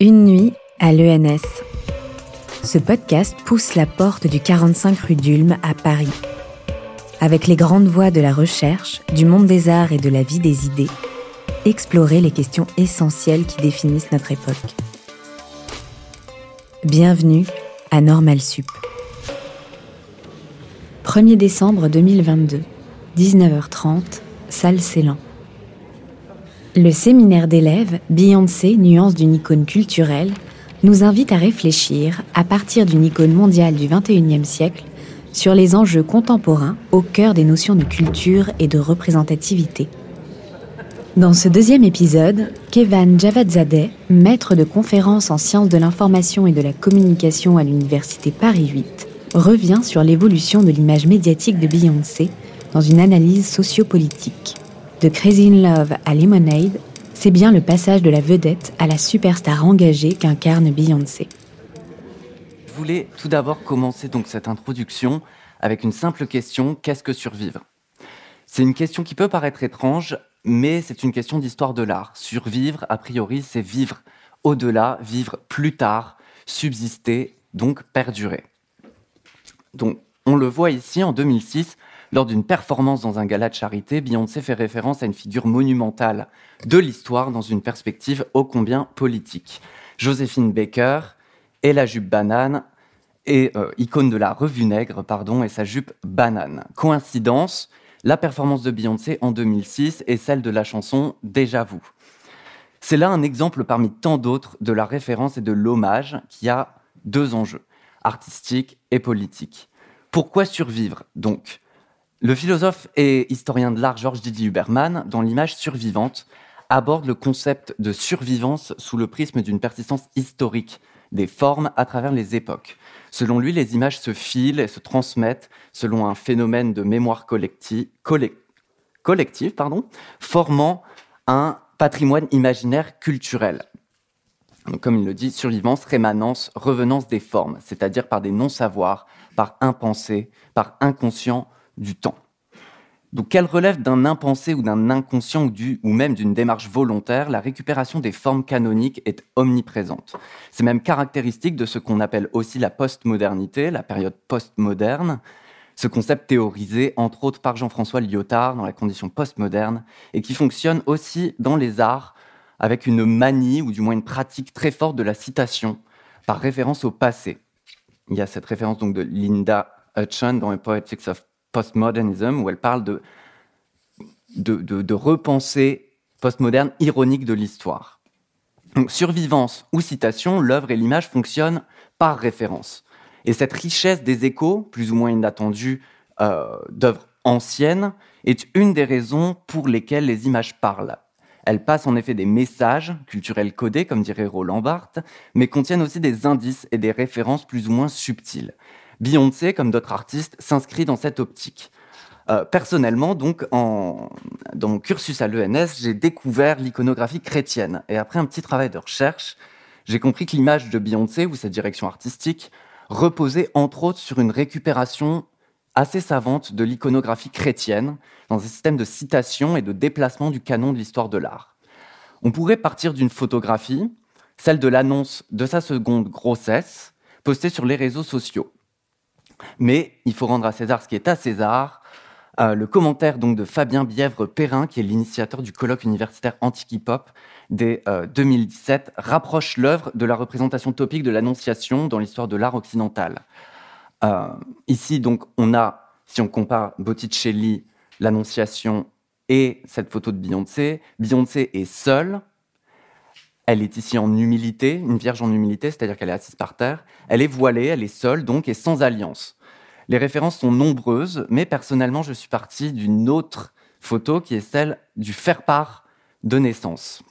Une nuit à l'ENS. Ce podcast pousse la porte du 45 rue d'Ulm à Paris. Avec les grandes voies de la recherche, du monde des arts et de la vie des idées, explorer les questions essentielles qui définissent notre époque. Bienvenue à Normal Sup. 1er décembre 2022, 19h30, salle Célan. Le séminaire d'élèves Beyoncé, nuance d'une icône culturelle, nous invite à réfléchir, à partir d'une icône mondiale du XXIe siècle, sur les enjeux contemporains au cœur des notions de culture et de représentativité. Dans ce deuxième épisode, Kevan Javadzadeh, maître de conférences en sciences de l'information et de la communication à l'Université Paris 8, revient sur l'évolution de l'image médiatique de Beyoncé dans une analyse sociopolitique. De Crazy in Love à Lemonade, c'est bien le passage de la vedette à la superstar engagée qu'incarne Beyoncé. Je voulais tout d'abord commencer donc cette introduction avec une simple question qu'est-ce que survivre? C'est une question qui peut paraître étrange, mais c'est une question d'histoire de l'art. Survivre, a priori, c'est vivre au-delà, vivre plus tard, subsister, donc perdurer. Donc, on le voit ici en 2006 lors d'une performance dans un gala de charité, Beyoncé fait référence à une figure monumentale de l'histoire dans une perspective ô combien politique. Joséphine Baker et la jupe banane, et euh, icône de la revue nègre, pardon, et sa jupe banane. Coïncidence, la performance de Beyoncé en 2006 et celle de la chanson Déjà vous. C'est là un exemple parmi tant d'autres de la référence et de l'hommage qui a deux enjeux, artistiques et politiques. Pourquoi survivre donc? Le philosophe et historien de l'art Georges Didier Huberman, dans l'image survivante, aborde le concept de survivance sous le prisme d'une persistance historique des formes à travers les époques. Selon lui, les images se filent et se transmettent selon un phénomène de mémoire collective, pardon, formant un patrimoine imaginaire culturel. comme il le dit, survivance, rémanence, revenance des formes, c'est-à-dire par des non-savoirs, par impensés, par inconscient du temps. Donc, qu'elle relève d'un impensé ou d'un inconscient ou, du, ou même d'une démarche volontaire, la récupération des formes canoniques est omniprésente. C'est même caractéristique de ce qu'on appelle aussi la postmodernité, la période postmoderne, ce concept théorisé entre autres par Jean-François Lyotard dans la condition postmoderne et qui fonctionne aussi dans les arts avec une manie ou du moins une pratique très forte de la citation par référence au passé. Il y a cette référence donc de Linda Hutchon dans Poetics of postmodernism, où elle parle de, de, de, postmoderne ironique de l'histoire. Survivance ou citation, l'œuvre et l'image fonctionnent par référence. Et cette richesse des échos, plus ou moins inattendus, euh, d'œuvres anciennes, est une des raisons pour lesquelles les images parlent. Elles passent en effet des messages culturels codés, comme dirait Roland Barthes, mais contiennent aussi des indices et des références plus ou moins subtiles. Beyoncé, comme d'autres artistes, s'inscrit dans cette optique. Euh, personnellement, donc, dans mon cursus à l'ENS, j'ai découvert l'iconographie chrétienne. Et après un petit travail de recherche, j'ai compris que l'image de Beyoncé ou sa direction artistique reposait entre autres sur une récupération assez savante de l'iconographie chrétienne dans un système de citation et de déplacement du canon de l'histoire de l'art. On pourrait partir d'une photographie, celle de l'annonce de sa seconde grossesse, postée sur les réseaux sociaux. Mais il faut rendre à César ce qui est à César. Euh, le commentaire donc de Fabien Bièvre-Perrin, qui est l'initiateur du colloque universitaire Antique-Hip-Hop dès 2017, euh, rapproche l'œuvre de la représentation topique de l'Annonciation dans l'histoire de l'art occidental. Euh, ici, donc, on a, si on compare Botticelli, l'Annonciation et cette photo de Beyoncé, Beyoncé est seule, elle est ici en humilité, une vierge en humilité, c'est-à-dire qu'elle est assise par terre. Elle est voilée, elle est seule, donc, et sans alliance. Les références sont nombreuses, mais personnellement, je suis parti d'une autre photo qui est celle du faire-part de naissance.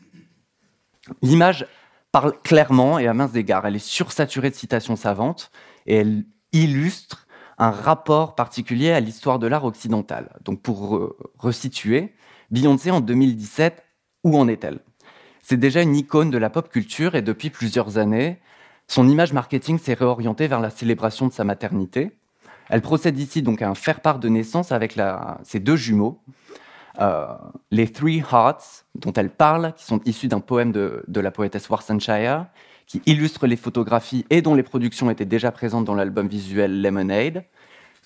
L'image parle clairement et à mince égard. Elle est sursaturée de citations savantes et elle illustre un rapport particulier à l'histoire de l'art occidental. Donc, pour resituer, Beyoncé en 2017, où en est-elle? C'est déjà une icône de la pop culture et depuis plusieurs années, son image marketing s'est réorientée vers la célébration de sa maternité. Elle procède ici donc à un faire-part de naissance avec ses deux jumeaux. Euh, les Three Hearts, dont elle parle, qui sont issus d'un poème de, de, la poétesse Warsenshire, qui illustre les photographies et dont les productions étaient déjà présentes dans l'album visuel Lemonade,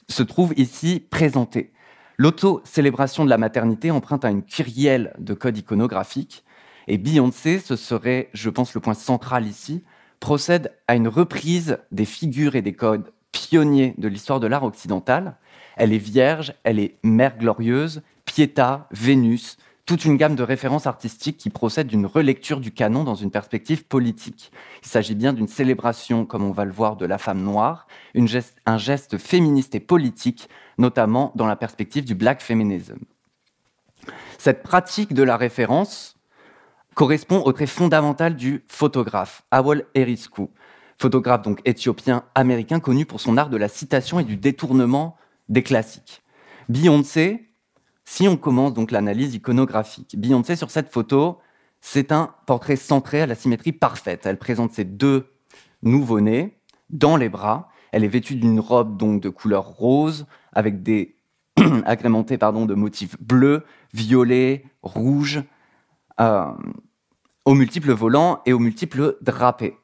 se trouvent ici présentées. L'auto-célébration de la maternité emprunte à une kyrielle de codes iconographiques, et Beyoncé, ce serait, je pense, le point central ici, procède à une reprise des figures et des codes pionniers de l'histoire de l'art occidental. Elle est vierge, elle est mère glorieuse, Pietà, Vénus, toute une gamme de références artistiques qui procèdent d'une relecture du canon dans une perspective politique. Il s'agit bien d'une célébration, comme on va le voir, de la femme noire, un geste féministe et politique, notamment dans la perspective du black feminism. Cette pratique de la référence correspond au trait fondamental du photographe, Awol Erisku, photographe donc éthiopien américain connu pour son art de la citation et du détournement des classiques. Beyoncé, si on commence donc l'analyse iconographique, Beyoncé sur cette photo, c'est un portrait centré à la symétrie parfaite. Elle présente ses deux nouveau-nés dans les bras. Elle est vêtue d'une robe donc de couleur rose avec des agrémentée pardon, de motifs bleus, violets, rouges, euh, aux multiples volants et aux multiples drapés.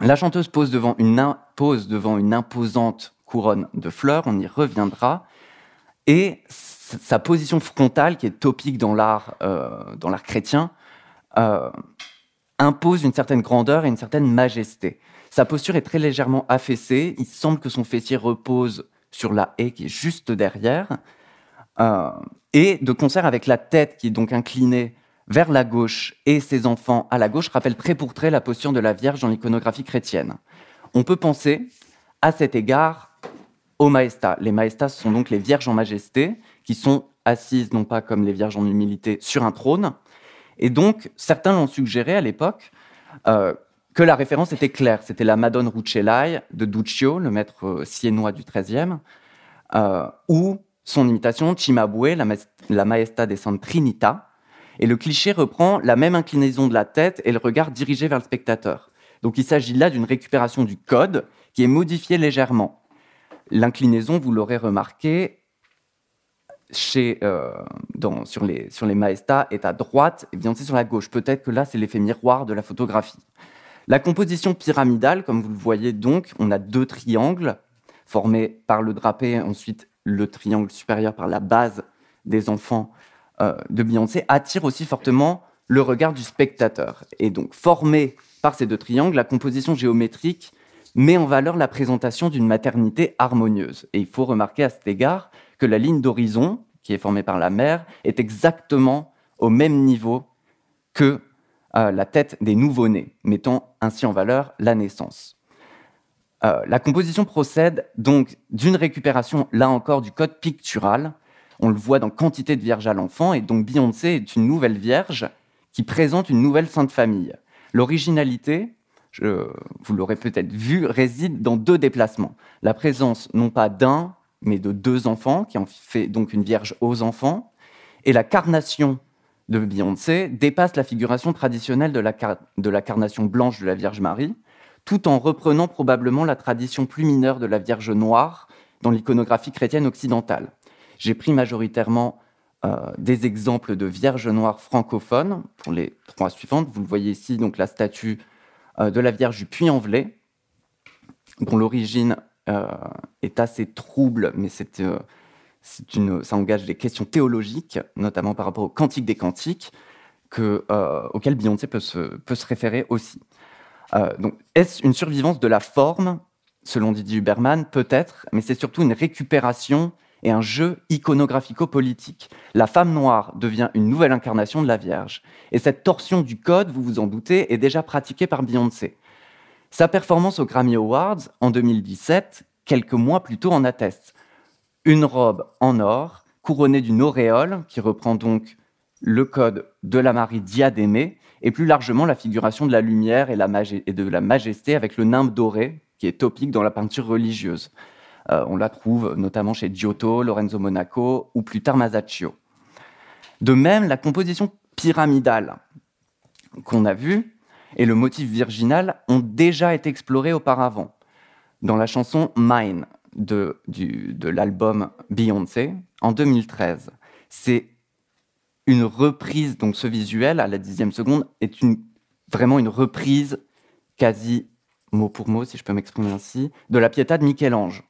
La chanteuse pose devant une, pose devant une imposante couronne de fleurs, on y reviendra, et sa position frontale, qui est topique dans l'art, euh, chrétien, euh, impose une certaine grandeur et une certaine majesté. Sa posture est très légèrement affaissée. Il semble que son fessier repose sur la haie qui est juste derrière. Euh, et de concert avec la tête qui est donc inclinée vers la gauche et ses enfants à la gauche rappelle très pour trait la posture de la Vierge dans l'iconographie chrétienne. On peut penser à cet égard aux maestas. Les maestas sont donc les vierges en majesté qui sont assises, non pas comme les vierges en humilité, sur un trône. Et donc, certains l'ont suggéré à l'époque euh, que la référence était claire. C'était la Madone Rucellai de Duccio, le maître euh, siennois du XIIIe, euh, ou son imitation Cimabue, la, la Maesta des Trinita. Et le cliché reprend la même inclinaison de la tête et le regard dirigé vers le spectateur. Donc il s'agit là d'une récupération du code qui est modifié légèrement. L'inclinaison, vous l'aurez remarqué, euh, sur, les, maestas est à droite et Beyoncé sur la gauche. Peut-être que là, c'est l'effet miroir de la photographie. La composition pyramidale, comme vous le voyez donc, on a deux triangles formés par le drapé, ensuite le triangle supérieur par la base des enfants de Beyoncé, attire aussi fortement le regard du spectateur. Et donc, formée par ces deux triangles, la composition géométrique met en valeur la présentation d'une maternité harmonieuse. Et il faut remarquer à cet égard que la ligne d'horizon, qui est formée par la mer, est exactement au même niveau que euh, la tête des nouveau-nés, mettant ainsi en valeur la naissance. Euh, la composition procède donc d'une récupération, là encore, du code pictural. On le voit dans quantité de vierges à l'enfant, et donc Beyoncé est une nouvelle vierge qui présente une nouvelle sainte famille. L'originalité, vous l'aurez peut-être vu, réside dans deux déplacements. La présence non pas d'un, mais de deux enfants, qui en fait donc une vierge aux enfants. Et la carnation de Beyoncé dépasse la figuration traditionnelle de la, de la carnation blanche de la Vierge Marie, tout en reprenant probablement la tradition plus mineure de la Vierge noire dans l'iconographie chrétienne occidentale. J'ai pris majoritairement euh, des exemples de Vierges noires francophones pour les trois suivantes. Vous le voyez ici, donc la statue euh, de la Vierge du Puy-en-Velay, dont l'origine euh, est assez trouble, mais c'est, une, ça engage des questions théologiques, notamment par rapport au Cantique des Cantiques, que, auquel Beyoncé peut se, peut se référer aussi. donc, est-ce une survivance de la forme, selon Didier Huberman Peut-être, mais c'est surtout une récupération et un jeu iconographico-politique. La femme noire devient une nouvelle incarnation de la Vierge. Et cette torsion du code, vous vous en doutez, est déjà pratiquée par Beyoncé. Sa performance aux Grammy Awards en 2017, quelques mois plus tôt, en atteste. Une robe en or, couronnée d'une auréole, qui reprend donc le code de la Marie diadémée, et plus largement la figuration de la lumière et, de la majesté avec le nimbe doré, qui est topique dans la peinture religieuse. Euh, on la trouve notamment chez Giotto, Lorenzo Monaco ou plus tard Masaccio. De même, la composition pyramidale qu'on a vue et le motif virginal ont déjà été explorés auparavant. Dans la chanson Mine de, de l'album Beyoncé en 2013. C'est une reprise, donc ce visuel à la dixième seconde est vraiment une reprise quasi mot pour mot, si je peux m'exprimer ainsi, de la Pietà de Michel-Ange.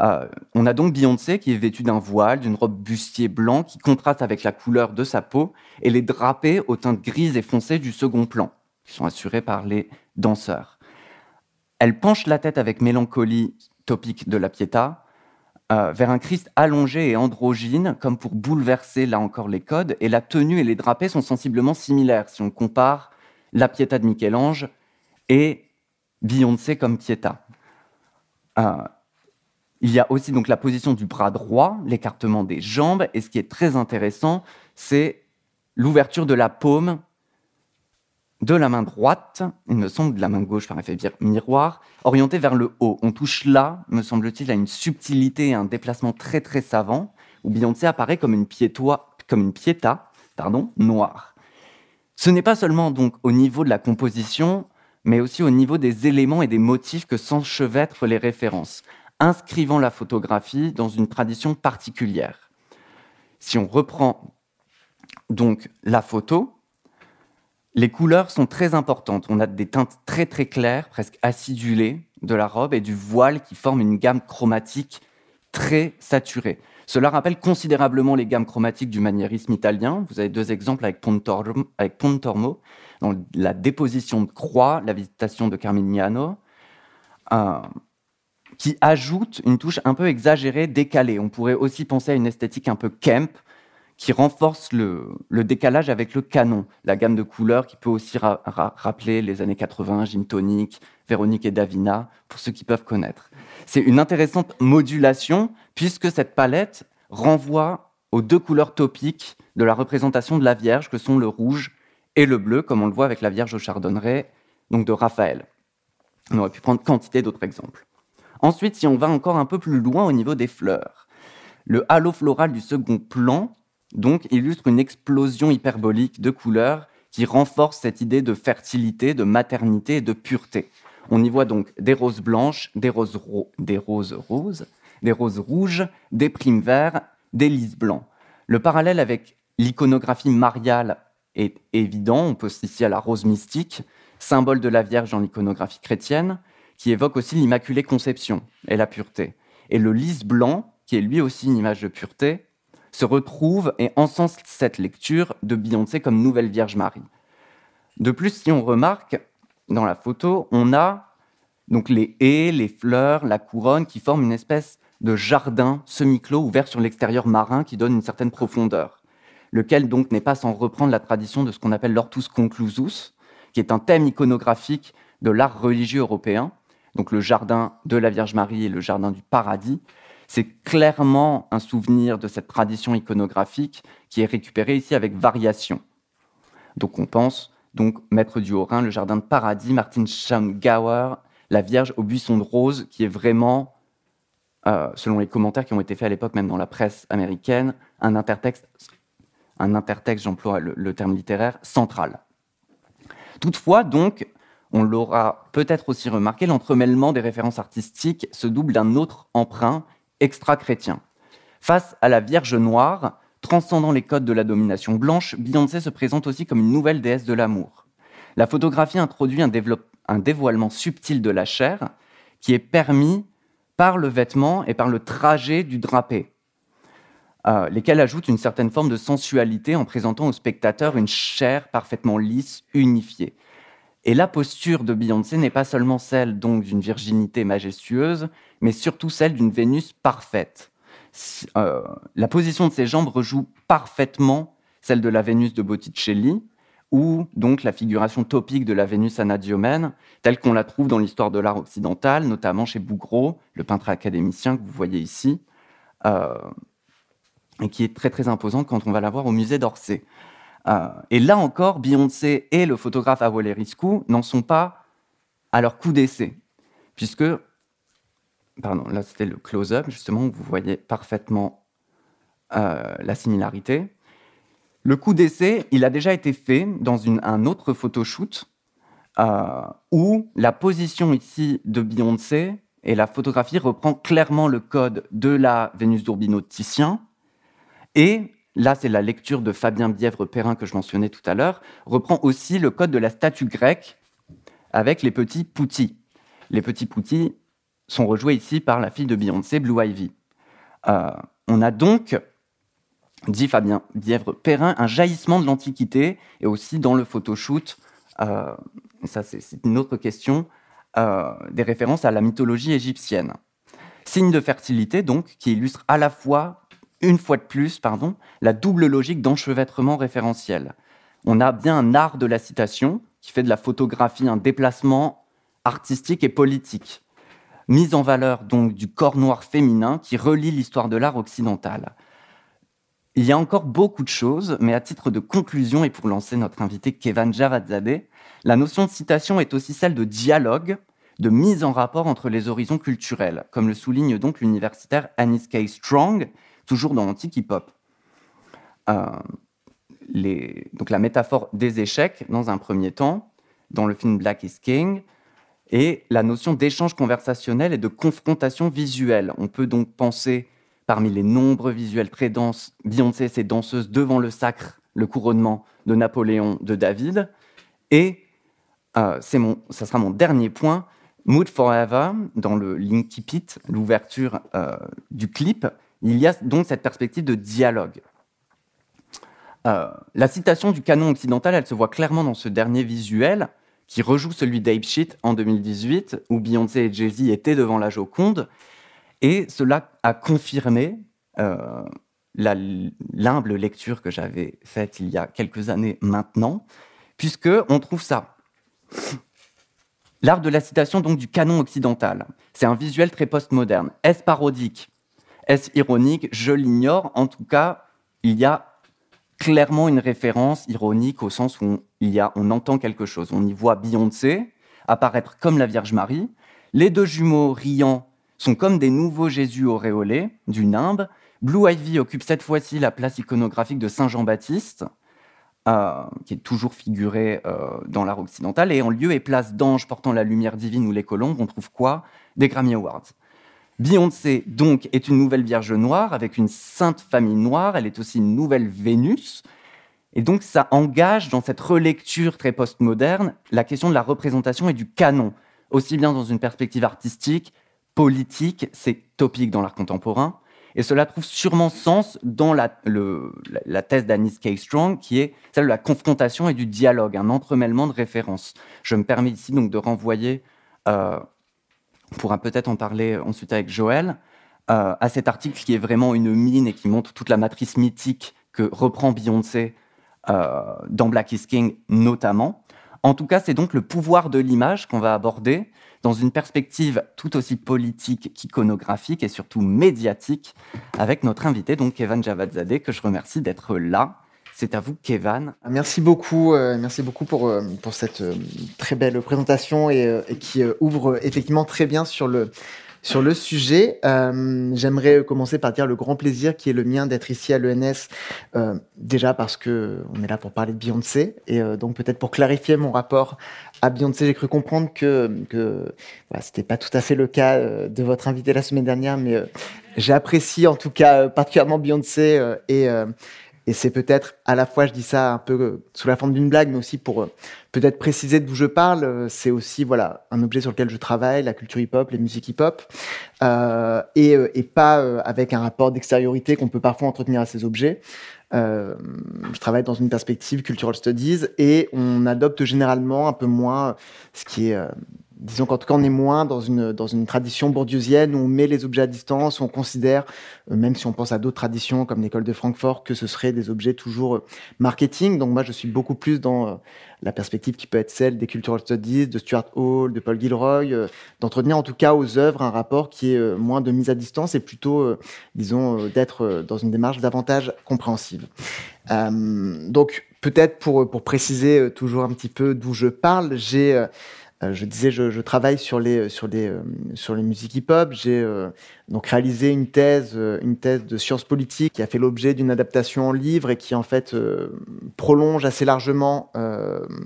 Euh, on a donc Beyoncé qui est vêtue d'un voile, d'une robe bustier blanc qui contraste avec la couleur de sa peau et les drapés aux teintes grises et foncées du second plan, qui sont assurés par les danseurs. Elle penche la tête avec mélancolie topique de la Pietà euh, vers un Christ allongé et androgyne, comme pour bouleverser là encore les codes, et la tenue et les drapés sont sensiblement similaires si on compare la Pietà de Michel-Ange et Beyoncé comme Pietà. Euh, il y a aussi donc la position du bras droit, l'écartement des jambes, et ce qui est très intéressant, c'est l'ouverture de la paume de la main droite, il me semble, de la main gauche par effet miroir, orientée vers le haut. On touche là, me semble-t-il, à une subtilité et un déplacement très très savant, où Beyoncé apparaît comme une, piétois, comme une piéta pardon, noire. Ce n'est pas seulement donc au niveau de la composition, mais aussi au niveau des éléments et des motifs que s'enchevêtrent les références, inscrivant la photographie dans une tradition particulière. Si on reprend donc la photo, les couleurs sont très importantes. On a des teintes très très claires, presque acidulées de la robe et du voile qui forment une gamme chromatique très saturée. Cela rappelle considérablement les gammes chromatiques du maniérisme italien. Vous avez deux exemples avec Pontormo, avec Pontormo dans la déposition de croix, la visitation de Carmignano, qui ajoute une touche un peu exagérée, décalée. On pourrait aussi penser à une esthétique un peu camp, qui renforce le, décalage avec le canon, la gamme de couleurs qui peut aussi rappeler les années 80, Gin Tonic, Véronique et Davina, pour ceux qui peuvent connaître. C'est une intéressante modulation, puisque cette palette renvoie aux deux couleurs topiques de la représentation de la Vierge, que sont le rouge et le bleu, comme on le voit avec la Vierge au Chardonneret, donc de Raphaël. On aurait pu prendre quantité d'autres exemples. Ensuite, si on va encore un peu plus loin au niveau des fleurs, le halo floral du second plan donc illustre une explosion hyperbolique de couleurs qui renforce cette idée de fertilité, de maternité et de pureté. On y voit donc des roses blanches, des roses, des roses roses, des roses rouges, des primes verts, des lys blancs. Le parallèle avec l'iconographie mariale est évident. On pense ici à la rose mystique, symbole de la Vierge dans l'iconographie chrétienne, qui évoque aussi l'Immaculée Conception et la pureté. Et le lys blanc, qui est lui aussi une image de pureté, se retrouve et encense cette lecture de Beyoncé comme Nouvelle Vierge Marie. De plus, si on remarque dans la photo, on a donc les haies, les fleurs, la couronne qui forment une espèce de jardin semi-clos ouvert sur l'extérieur marin qui donne une certaine profondeur lequel donc n'est pas sans reprendre la tradition de ce qu'on appelle l'ortus conclusus, qui est un thème iconographique de l'art religieux européen, donc le jardin de la Vierge Marie et le jardin du paradis. C'est clairement un souvenir de cette tradition iconographique qui est récupéré ici avec variation. Donc on pense donc Maître du Haut-Rhin, le jardin de paradis, Martin Schaumgauer, la Vierge au buisson de rose, qui est vraiment, euh, selon les commentaires qui ont été faits à l'époque, même dans la presse américaine, un intertexte un intertexte, j'emploie le, terme littéraire, central. Toutefois, donc, on l'aura peut-être aussi remarqué, l'entremêlement des références artistiques se double d'un autre emprunt extra-chrétien. Face à la Vierge noire, transcendant les codes de la domination blanche, Beyoncé se présente aussi comme une nouvelle déesse de l'amour. La photographie introduit un, dévoilement subtil de la chair qui est permis par le vêtement et par le trajet du drapé. Euh, lesquels ajoutent une certaine forme de sensualité en présentant au spectateur une chair parfaitement lisse, unifiée. Et la posture de Beyoncé n'est pas seulement celle donc d'une virginité majestueuse, mais surtout celle d'une Vénus parfaite. Euh, la position de ses jambes rejoue parfaitement celle de la Vénus de Botticelli, ou donc la figuration topique de la Vénus anadyomène, telle qu'on la trouve dans l'histoire de l'art occidental, notamment chez Bouguereau, le peintre académicien que vous voyez ici. Euh, et qui est très très imposante quand on va la voir au musée d'Orsay. Euh, et là encore, Beyoncé et le photographe Riskou n'en sont pas à leur coup d'essai, puisque, pardon, là c'était le close-up justement où vous voyez parfaitement euh, la similarité. Le coup d'essai, il a déjà été fait dans un autre photoshoot euh, où la position ici de Beyoncé et la photographie reprend clairement le code de la Vénus d'Urbino de Titien, et là c'est la lecture de Fabien Bièvre-Perrin que je mentionnais tout à l'heure, reprend aussi le code de la statue grecque avec les petits poutis. Les petits poutis sont rejoués ici par la fille de Beyoncé, Blue Ivy. Euh, on a donc, dit Fabien Bièvre-Perrin, un jaillissement de l'Antiquité et aussi dans le photoshoot, euh, ça c'est une autre question, euh, des références à la mythologie égyptienne. Signe de fertilité, donc, qui illustre à la fois, une fois de plus, pardon, la double logique d'enchevêtrement référentiel. On a bien un art de la citation qui fait de la photographie un déplacement artistique et politique mise en valeur donc du corps noir féminin qui relie l'histoire de l'art occidental. Il y a encore beaucoup de choses, mais à titre de conclusion et pour lancer notre invité Kevan Javadzadeh, la notion de citation est aussi celle de dialogue, de mise en rapport entre les horizons culturels, comme le souligne donc l'universitaire Anis K. Strong, toujours dans l'antique hip-hop. Euh, donc la métaphore des échecs, dans un premier temps, dans le film Black is King, et la notion d'échange conversationnel et de confrontation visuelle. On peut donc penser, parmi les nombreux visuels très denses, Beyoncé et ses danseuses devant le sacre, le couronnement de Napoléon, de David. Et euh, mon, ça sera mon dernier point, Mood Forever, dans le Linky Pit, l'ouverture euh, du clip, il y a donc cette perspective de dialogue. Euh, la citation du canon occidental, elle se voit clairement dans ce dernier visuel, qui rejoue celui d'Ape en 2018, où Beyoncé et Jay-Z étaient devant la Joconde. Et cela a confirmé euh, l'humble lecture que j'avais faite il y a quelques années maintenant, puisque on trouve ça. L'art de la citation donc du canon occidental, c'est un visuel très postmoderne. Est-ce parodique? Est-ce ironique? Je l'ignore. En tout cas, il y a clairement une référence ironique au sens où on, il y a, on entend quelque chose. On y voit Beyoncé apparaître comme la Vierge Marie. Les deux jumeaux riants sont comme des nouveaux Jésus auréolés du nimbe. Blue Ivy occupe cette fois-ci la place iconographique de Saint Jean-Baptiste, euh, qui est toujours figuré euh, dans l'art occidental. Et en lieu et place d'anges portant la lumière divine ou les colombes, on trouve quoi? Des Grammy Awards. Beyoncé, donc, est une nouvelle Vierge noire avec une sainte famille noire. Elle est aussi une nouvelle Vénus. Et donc, ça engage dans cette relecture très postmoderne la question de la représentation et du canon, aussi bien dans une perspective artistique, politique, c'est topique dans l'art contemporain. Et cela trouve sûrement sens dans la, thèse d'Anis K. Strong, qui est celle de la confrontation et du dialogue, un entremêlement de références. Je me permets ici donc de renvoyer euh, on pourra peut-être en parler ensuite avec Joël, euh, à cet article qui est vraiment une mine et qui montre toute la matrice mythique que reprend Beyoncé euh, dans Black is King notamment. En tout cas, c'est donc le pouvoir de l'image qu'on va aborder dans une perspective tout aussi politique qu'iconographique et surtout médiatique avec notre invité, donc Kevin Javadzadeh, que je remercie d'être là c'est à vous, Kevan. Merci beaucoup, euh, merci beaucoup pour, euh, pour cette euh, très belle présentation et, qui ouvre effectivement très bien sur le, sur le sujet. J'aimerais commencer par dire le grand plaisir qui est le mien d'être ici à l'ENS, déjà parce que on est là pour parler de Beyoncé et donc peut-être pour clarifier mon rapport à Beyoncé, j'ai cru comprendre que, que voilà, c'était pas tout à fait le cas de votre invité la semaine dernière, mais j'apprécie en tout cas particulièrement Beyoncé et et c'est peut-être à la fois, je dis ça un peu euh, sous la forme d'une blague, mais aussi pour euh, peut-être préciser d'où je parle. Euh, c'est aussi voilà un objet sur lequel je travaille, la culture hip-hop, les musiques hip-hop, et, pas avec un rapport d'extériorité qu'on peut parfois entretenir à ces objets. Je travaille dans une perspective cultural studies et on adopte généralement un peu moins ce qui est disons qu'en tout cas, on est moins dans une, dans une tradition bourdieusienne où on met les objets à distance, où on considère, euh, même si on pense à d'autres traditions comme l'école de Francfort, que ce seraient des objets toujours euh, marketing. Donc moi, je suis beaucoup plus dans euh, la perspective qui peut être celle des cultural studies, de Stuart Hall, de Paul Gilroy, d'entretenir en tout cas aux œuvres un rapport qui est moins de mise à distance et plutôt, disons, d'être dans une démarche davantage compréhensive. donc peut-être pour, pour préciser toujours un petit peu d'où je parle, j'ai je disais, je, travaille sur les, sur les, euh, sur les musiques hip-hop. J'ai euh, donc réalisé une thèse, une thèse de sciences politiques qui a fait l'objet d'une adaptation en livre et qui en fait prolonge assez largement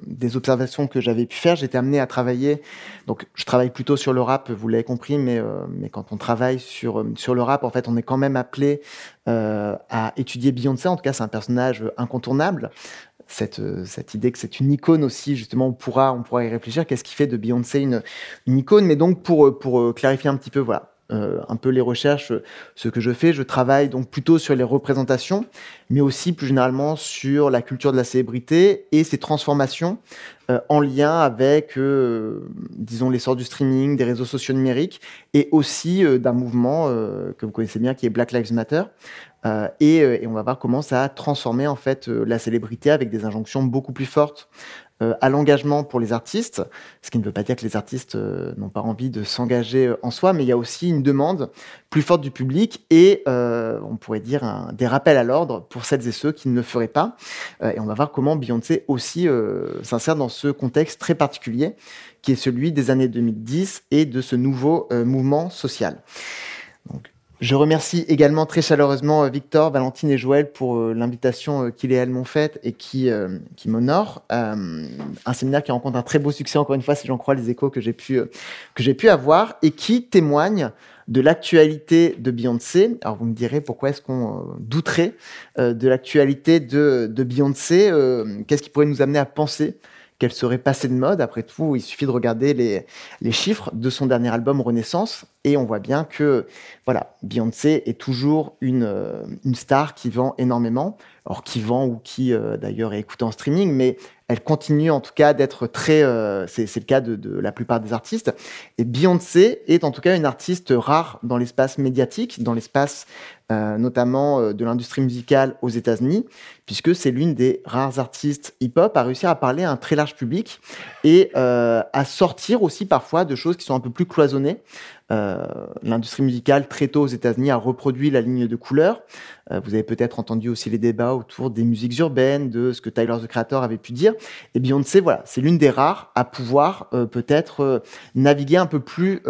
des observations que j'avais pu faire. J'étais amené à travailler, donc je travaille plutôt sur le rap, vous l'avez compris, mais, mais quand on travaille sur, sur le rap, en fait, on est quand même appelé à étudier Beyoncé. En tout cas, c'est un personnage incontournable cette, euh, cette idée que c'est une icône aussi, justement, on pourra, on pourra y réfléchir. Qu'est-ce qui fait de Beyoncé une, icône? Mais donc, pour, euh, euh, clarifier un petit peu, voilà, un peu les recherches, ce que je fais, je travaille donc plutôt sur les représentations, mais aussi plus généralement sur la culture de la célébrité et ses transformations en lien avec, disons, l'essor du streaming, des réseaux sociaux numériques et aussi d'un mouvement que vous connaissez bien qui est Black Lives Matter, euh, euh, et, on va voir comment ça a transformé en fait euh, la célébrité avec des injonctions beaucoup plus fortes à l'engagement pour les artistes, ce qui ne veut pas dire que les artistes n'ont pas envie de s'engager en soi, mais il y a aussi une demande plus forte du public et on pourrait dire des rappels à l'ordre pour celles et ceux qui ne le feraient pas. et on va voir comment Beyoncé aussi s'insère dans ce contexte très particulier qui est celui des années 2010 et de ce nouveau mouvement social. Donc, je remercie également très chaleureusement euh, Victor, Valentine et Joël pour euh, l'invitation euh, qu'ils et elles m'ont faite et qui, qui m'honore. un séminaire qui rencontre un très beau succès, encore une fois, si j'en crois les échos que j'ai pu, que j'ai pu avoir et qui témoigne de l'actualité de Beyoncé. Alors vous me direz pourquoi est-ce qu'on douterait de l'actualité de, de Beyoncé Qu'est-ce qui pourrait nous amener à penser qu'elle serait passée de mode? Après tout, il suffit de regarder les, les, chiffres de son dernier album Renaissance et on voit bien que voilà, Beyoncé est toujours une, euh, une star qui vend énormément, alors qui vend ou qui euh, d'ailleurs est écoutée en streaming, mais elle continue en tout cas d'être très, euh, c'est le cas de, la plupart des artistes. Et Beyoncé est en tout cas une artiste rare dans l'espace médiatique, dans l'espace notamment de l'industrie musicale aux États-Unis, puisque c'est l'une des rares artistes hip-hop à réussir à parler à un très large public et à sortir aussi parfois de choses qui sont un peu plus cloisonnées. Euh, l'industrie musicale très tôt aux États-Unis a reproduit la ligne de couleurs. Euh, vous avez peut-être entendu aussi les débats autour des musiques urbaines, de ce que Tyler the Creator avait pu dire. Et Beyoncé, voilà, c'est l'une des rares à pouvoir euh, peut-être naviguer un peu plus,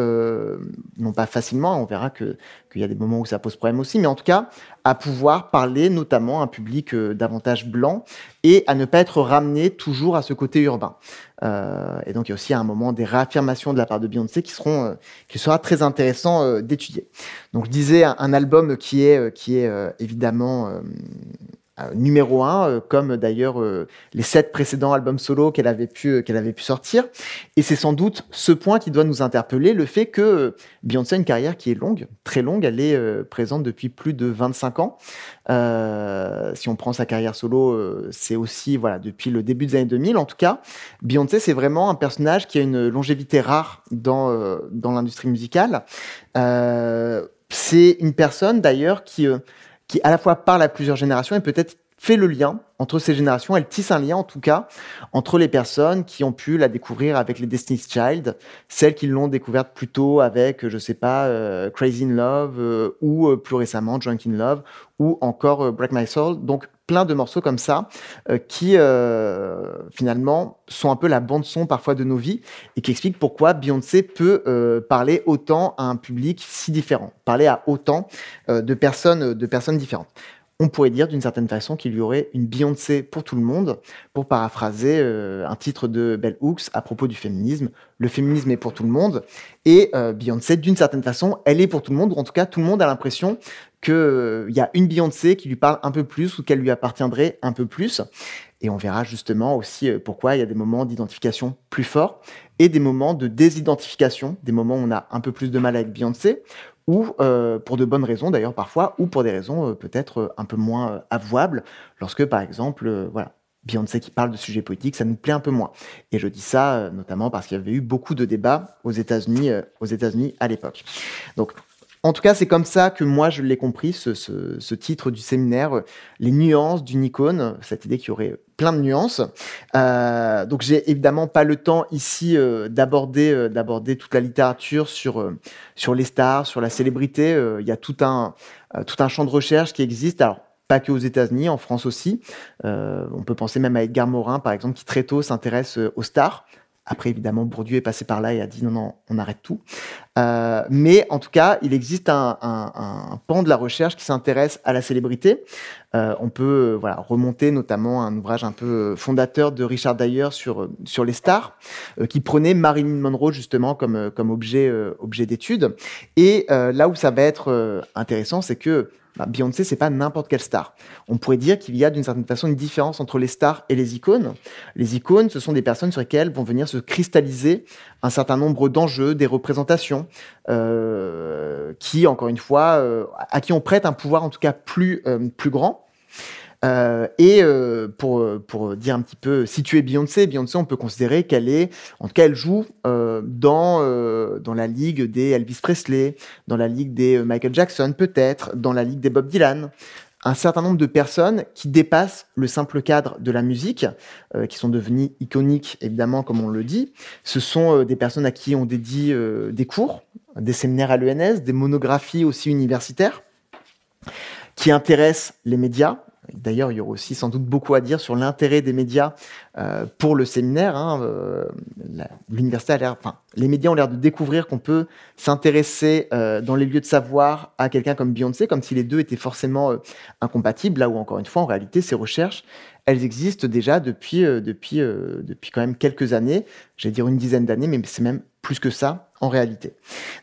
non pas facilement, on verra que qu'il y a des moments où ça pose problème aussi, mais en tout cas à pouvoir parler notamment à un public davantage blanc et à ne pas être ramené toujours à ce côté urbain. Euh, et donc il y a aussi à un moment des réaffirmations de la part de Beyoncé qui seront, euh, qui sera très intéressant euh, d'étudier. Donc je disais un, album qui est, qui est évidemment euh, numéro un, euh, comme d'ailleurs euh, les sept précédents albums solo qu'elle avait pu avait pu sortir. Et c'est sans doute ce point qui doit nous interpeller, le fait que Beyoncé a une carrière qui est longue, très longue. Elle est présente depuis plus de 25 ans. si on prend sa carrière solo, c'est aussi voilà depuis le début des années 2000. En tout cas, Beyoncé c'est vraiment un personnage qui a une longévité rare dans dans l'industrie musicale. C'est une personne d'ailleurs qui qui à la fois parle à plusieurs générations et peut-être fait le lien entre ces générations. Elle tisse un lien, en tout cas, entre les personnes qui ont pu la découvrir avec les Destiny's Child, celles qui l'ont découverte plutôt avec, je sais pas, euh, Crazy in Love, euh, ou euh, plus récemment Drunk in Love, ou encore Break My Soul. Donc, plein de morceaux comme ça qui, finalement, sont un peu la bande-son parfois de nos vies et qui expliquent pourquoi Beyoncé peut parler autant à un public si différent, parler à autant de personnes, de personnes différentes on pourrait dire d'une certaine façon qu'il y aurait une Beyoncé pour tout le monde, pour paraphraser euh, un titre de Bell Hooks à propos du féminisme. Le féminisme est pour tout le monde. Et euh, Beyoncé, d'une certaine façon, elle est pour tout le monde, ou en tout cas, tout le monde a l'impression qu'il euh, y a une Beyoncé qui lui parle un peu plus ou qu'elle lui appartiendrait un peu plus. Et on verra justement aussi pourquoi il y a des moments d'identification plus forts et des moments de désidentification, des moments où on a un peu plus de mal avec Beyoncé, ou euh, pour de bonnes raisons d'ailleurs parfois, ou pour des raisons euh, peut-être euh, un peu moins avouables, lorsque par exemple, voilà, Beyoncé qui parle de sujets politiques, ça nous plaît un peu moins. Et je dis ça notamment parce qu'il y avait eu beaucoup de débats aux États-Unis, aux États-Unis à l'époque. Donc en tout cas, c'est comme ça que moi je l'ai compris, ce, ce, ce, titre du séminaire, les nuances d'une icône, cette idée qu'il y aurait plein de nuances. Euh, donc j'ai évidemment pas le temps ici euh, d'aborder euh, d'aborder toute la littérature sur euh, sur les stars, sur la célébrité. Il y a tout un tout un champ de recherche qui existe. Alors pas que aux États-Unis, en France aussi. on peut penser même à Edgar Morin, par exemple, qui très tôt s'intéresse aux stars Après, évidemment, Bourdieu est passé par là et a dit non, non, on arrête tout. Euh, mais en tout cas, il existe un, pan de la recherche qui s'intéresse à la célébrité. Euh, on peut voilà, remonter notamment un ouvrage un peu fondateur de Richard Dyer sur, sur les stars, qui prenait Marilyn Monroe justement comme, comme objet, objet d'étude. Et là où ça va être intéressant, c'est que bah, Beyoncé, c'est pas n'importe quelle star. On pourrait dire qu'il y a d'une certaine façon une différence entre les stars et les icônes. Les icônes, ce sont des personnes sur lesquelles vont venir se cristalliser un certain nombre d'enjeux, des représentations, euh, qui, encore une fois, euh, à qui on prête un pouvoir en tout cas plus, euh, plus grand. Euh, et euh, pour, pour dire un petit peu, situer Beyoncé, Beyoncé, on peut considérer qu'elle est, en tout cas, elle joue euh, dans, dans la ligue des Elvis Presley, dans la ligue des Michael Jackson, peut-être, dans la ligue des Bob Dylan un certain nombre de personnes qui dépassent le simple cadre de la musique, qui sont devenues iconiques, évidemment, comme on le dit. Ce sont des personnes à qui on dédie des cours, des séminaires à l'ENS, des monographies aussi universitaires, qui intéressent les médias, D'ailleurs, il y aura aussi sans doute beaucoup à dire sur l'intérêt des médias euh, pour le séminaire. Hein, euh, l'université a l'air, enfin, les médias ont l'air de découvrir qu'on peut s'intéresser euh, dans les lieux de savoir à quelqu'un comme Beyoncé, comme si les deux étaient forcément incompatibles. Là où encore une fois, en réalité, ces recherches, elles existent déjà depuis depuis depuis quand même quelques années. J'allais dire une dizaine d'années, mais c'est même plus que ça en réalité.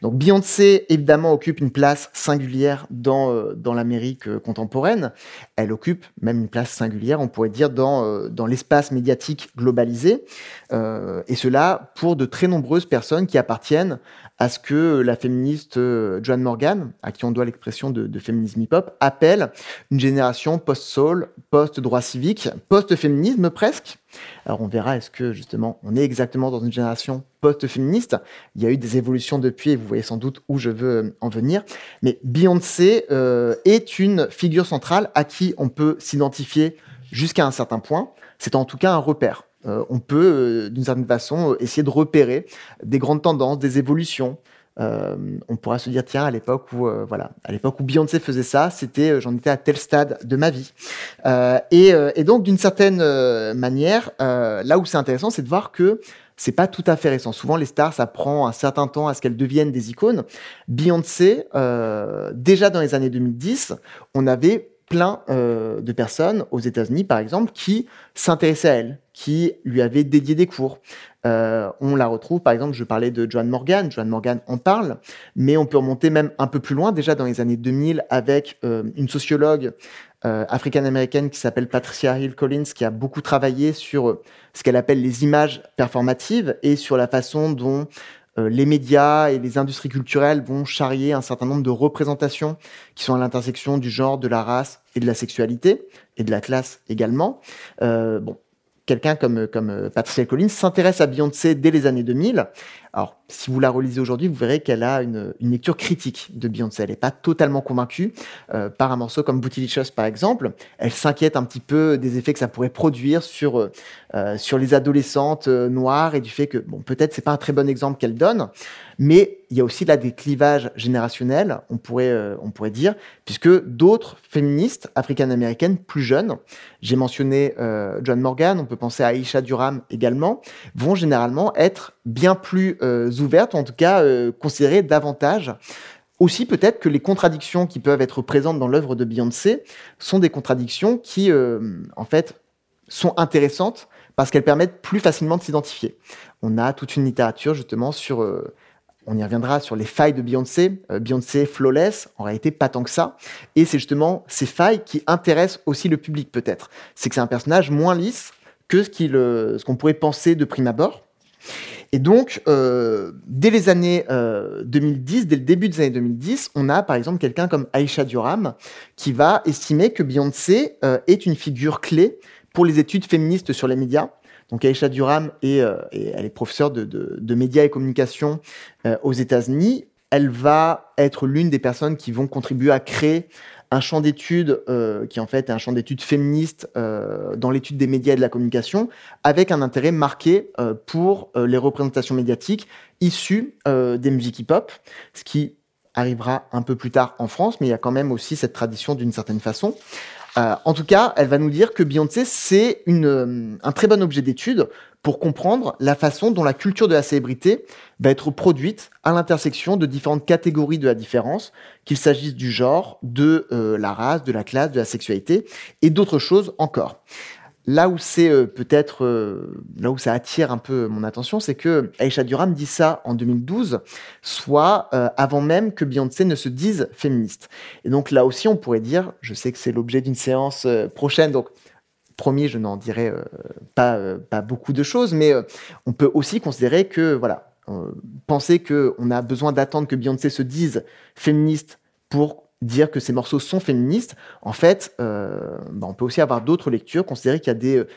Donc Beyoncé, évidemment, occupe une place singulière dans, euh, dans l'Amérique euh, contemporaine. Elle occupe même une place singulière, on pourrait dire, dans, euh, dans l'espace médiatique globalisé. et cela pour de très nombreuses personnes qui appartiennent à ce que la féministe Joan Morgan, à qui on doit l'expression de, de féminisme hip-hop, appelle une génération post-soul, post-droit civique, post-féminisme presque. Alors on verra, est-ce que justement on est exactement dans une génération post-féministe? Il y a eu des évolutions depuis et vous voyez sans doute où je veux euh, en venir. Mais Beyoncé euh, est une figure centrale à qui on peut s'identifier jusqu'à un certain point. C'est en tout cas un repère. Euh, on peut, d'une certaine façon, essayer de repérer des grandes tendances, des évolutions, euh, on pourra se dire tiens à l'époque où euh, voilà à l'époque où Beyoncé faisait ça c'était euh, j'en étais à tel stade de ma vie et, donc d'une certaine manière là où c'est intéressant c'est de voir que c'est pas tout à fait récent. Souvent, les stars, ça prend un certain temps à ce qu'elles deviennent des icônes. Beyoncé, déjà dans les années 2010, on avait plein de personnes aux États-Unis, par exemple, qui s'intéressaient à elle, qui lui avaient dédié des cours, euh, on la retrouve, par exemple, je parlais de Joan Morgan, Joan Morgan en parle, mais on peut remonter même un peu plus loin, déjà dans les années 2000, avec euh, une sociologue euh, africaine-américaine qui s'appelle Patricia Hill Collins, qui a beaucoup travaillé sur ce qu'elle appelle les images performatives et sur la façon dont les médias et les industries culturelles vont charrier un certain nombre de représentations qui sont à l'intersection du genre, de la race et de la sexualité, et de la classe également. bon, quelqu'un comme, comme euh, Patricia Collins s'intéresse à Beyoncé dès les années 2000. Alors, si vous la relisez aujourd'hui, vous verrez qu'elle a une, lecture critique de Beyoncé. Elle n'est pas totalement convaincue euh, par un morceau comme Bootylicious, par exemple. Elle s'inquiète un petit peu des effets que ça pourrait produire sur, euh, sur les adolescentes noires et du fait que, bon, peut-être c'est pas un très bon exemple qu'elle donne. Mais il y a aussi là des clivages générationnels, on pourrait, euh, on pourrait dire, puisque d'autres féministes africaines-américaines plus jeunes, j'ai mentionné euh, John Morgan, on peut penser à Aisha Durham également, vont généralement être bien plus euh, ouvertes, en tout cas euh, considérées davantage aussi peut-être que les contradictions qui peuvent être présentes dans l'œuvre de Beyoncé sont des contradictions qui, en fait, sont intéressantes parce qu'elles permettent plus facilement de s'identifier. On a toute une littérature justement sur on y reviendra sur les failles de Beyoncé. Euh, Beyoncé flawless, en réalité pas tant que ça. Et c'est justement ces failles qui intéressent aussi le public peut-être. C'est que c'est un personnage moins lisse que ce qu'on pourrait penser de prime abord. Et donc, euh, dès les années 2010, euh, dès le début des années 2010, on a par exemple quelqu'un comme Aisha Durham qui va estimer que Beyoncé est une figure clé pour les études féministes sur les médias donc Aisha Durham est, euh, elle est professeure de, médias et communication euh, aux États-Unis. Elle va être l'une des personnes qui vont contribuer à créer un champ d'études euh, qui en fait est un champ d'études féministe dans l'étude des médias et de la communication, avec un intérêt marqué pour les représentations médiatiques issues des musiques hip-hop, ce qui arrivera un peu plus tard en France, mais il y a quand même aussi cette tradition d'une certaine façon. En tout cas, elle va nous dire que Beyoncé, c'est un très bon objet d'étude pour comprendre la façon dont la culture de la célébrité va être produite à l'intersection de différentes catégories de la différence, qu'il s'agisse du genre, de la race, de la classe, de la sexualité et d'autres choses encore. Là où c'est euh, peut-être, euh, là où ça attire un peu mon attention, c'est que Aisha Durham dit ça en 2012, soit euh, avant même que Beyoncé ne se dise féministe. Et donc là aussi, on pourrait dire, je sais que c'est l'objet d'une séance prochaine, donc promis, je n'en dirai pas, pas beaucoup de choses, mais on peut aussi considérer que, voilà, penser qu'on a besoin d'attendre que Beyoncé se dise féministe pour dire que ces morceaux sont féministes, en fait, euh, bah, on peut aussi avoir d'autres lectures, considérer qu'il y a des, euh,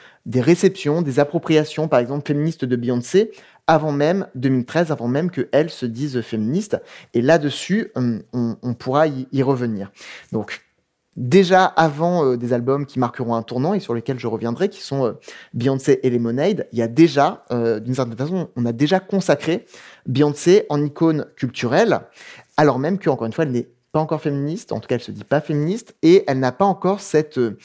réceptions, des appropriations, par exemple, féministes de Beyoncé, avant même 2013, avant même qu'elle se dise féministe. Et là-dessus, hum, on, pourra y, revenir. Donc, déjà avant euh, des albums qui marqueront un tournant et sur lesquels je reviendrai, qui sont Beyoncé et Lemonade, il y a déjà, d'une certaine façon, on a déjà consacré Beyoncé en icône culturelle, alors même qu'encore une fois, elle n'est pas encore féministe, en tout cas elle se dit pas féministe, et elle n'a pas encore cette, euh,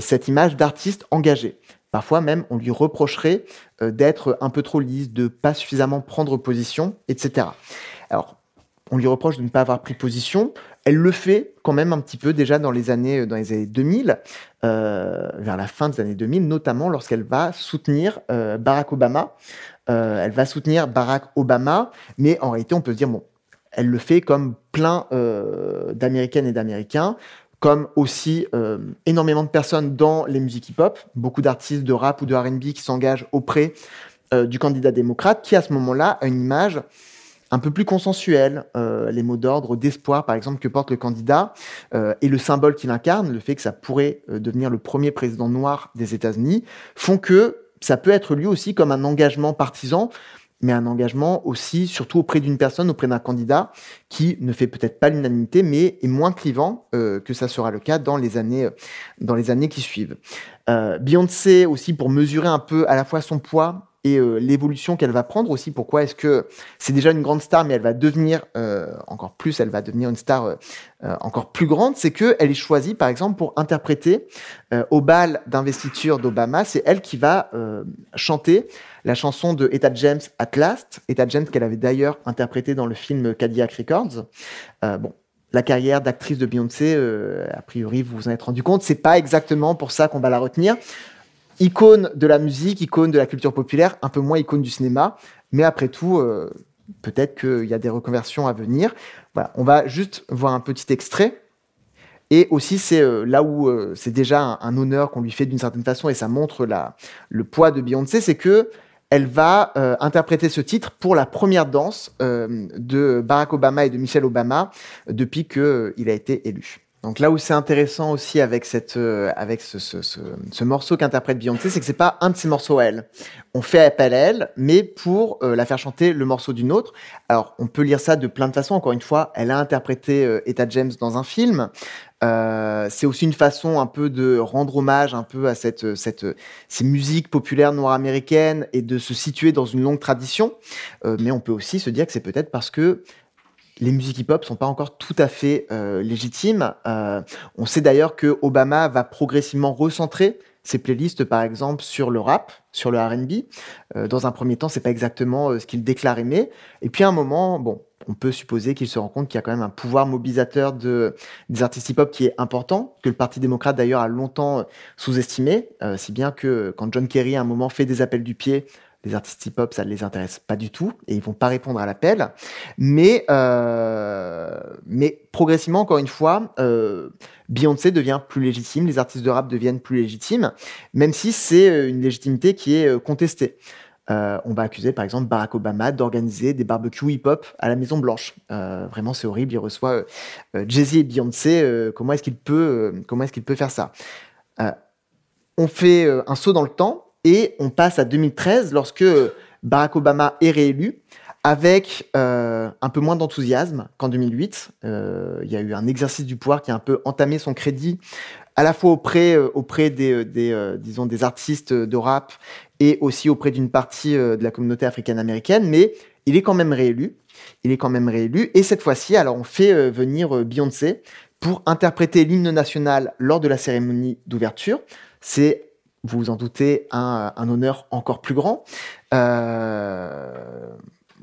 cette image d'artiste engagée. Parfois même, on lui reprocherait euh, d'être un peu trop lisse, de pas suffisamment prendre position, etc. Alors, on lui reproche de ne pas avoir pris position. Elle le fait quand même un petit peu déjà dans les années, dans les années 2000, euh, vers la fin des années 2000, notamment lorsqu'elle va soutenir Barack Obama. elle va soutenir Barack Obama, mais en réalité, on peut se dire, bon, elle le fait comme plein euh, d'Américaines et d'Américains, comme aussi euh, énormément de personnes dans les musiques hip-hop, beaucoup d'artistes de rap ou de RB qui s'engagent auprès euh, du candidat démocrate, qui à ce moment-là a une image un peu plus consensuelle. les mots d'ordre d'espoir, par exemple, que porte le candidat, et le symbole qu'il incarne, le fait que ça pourrait devenir le premier président noir des États-Unis, font que ça peut être lu aussi comme un engagement partisan mais un engagement aussi, surtout auprès d'une personne, auprès d'un candidat qui ne fait peut-être pas l'unanimité, mais est moins clivant euh, que ça sera le cas dans les années, euh, dans les années qui suivent. Euh, Beyoncé aussi pour mesurer un peu à la fois son poids et euh, l'évolution qu'elle va prendre aussi. Pourquoi est-ce que c'est déjà une grande star, mais elle va devenir euh, encore plus, elle va devenir une star euh, encore plus grande C'est que elle est choisie, par exemple, pour interpréter au bal d'investiture d'Obama. C'est elle qui va chanter la chanson de Etta James At Last. Etta James qu'elle avait d'ailleurs interprété dans le film Cadillac Records. bon, la carrière d'actrice de Beyoncé, a priori, vous vous en êtes rendu compte, c'est pas exactement pour ça qu'on va la retenir icône de la musique, icône de la culture populaire, un peu moins icône du cinéma. Mais après tout, euh, peut-être qu'il y a des reconversions à venir. Voilà, on va juste voir un petit extrait. Et aussi, c'est euh, là où euh, c'est déjà un, honneur qu'on lui fait d'une certaine façon, et ça montre le poids de Beyoncé, c'est que elle va interpréter ce titre pour la première danse de Barack Obama et de Michelle Obama depuis qu'il a été élu. Donc là où c'est intéressant aussi avec, cette, euh, avec ce, ce, ce, ce morceau qu'interprète Beyoncé, c'est que c'est pas un de ses morceaux à elle. On fait appel à elle, mais pour euh, la faire chanter le morceau d'une autre. Alors on peut lire ça de plein de façons. Encore une fois, elle a interprété euh, Etta James dans un film. c'est aussi une façon un peu de rendre hommage un peu à cette, cette, ces musiques populaires noires américaines et de se situer dans une longue tradition. mais on peut aussi se dire que c'est peut-être parce que les musiques hip-hop sont pas encore tout à fait euh, légitimes. Euh, on sait d'ailleurs que Obama va progressivement recentrer ses playlists, par exemple, sur le rap, sur le R&B. Euh, dans un premier temps, c'est pas exactement ce qu'il déclare aimer. Et puis à un moment, bon, on peut supposer qu'il se rend compte qu'il y a quand même un pouvoir mobilisateur de, des artistes hip-hop qui est important, que le Parti démocrate d'ailleurs a longtemps sous-estimé, si bien que quand John Kerry à un moment fait des appels du pied les artistes hip-hop, ça ne les intéresse pas du tout et ils vont pas répondre à l'appel. Mais, euh, mais progressivement, encore une fois, euh, Beyoncé devient plus légitime, les artistes de rap deviennent plus légitimes, même si c'est euh, une légitimité qui est contestée. on va accuser par exemple Barack Obama d'organiser des barbecues hip-hop à la Maison Blanche. vraiment, c'est horrible. Il reçoit Jay-Z et Beyoncé. comment est-ce qu'il peut, comment est-ce qu'il peut faire ça? On fait un saut dans le temps et on passe à 2013 lorsque Barack Obama est réélu avec euh, un peu moins d'enthousiasme qu'en 2008. Euh, il y a eu un exercice du pouvoir qui a un peu entamé son crédit à la fois auprès, euh, auprès des, disons, des artistes de rap et aussi auprès d'une partie de la communauté africaine-américaine, mais il est quand même réélu. Il est quand même réélu. Et cette fois-ci, alors on fait venir Beyoncé pour interpréter l'hymne national lors de la cérémonie d'ouverture. C'est, vous vous en doutez, un, honneur encore plus grand. Euh,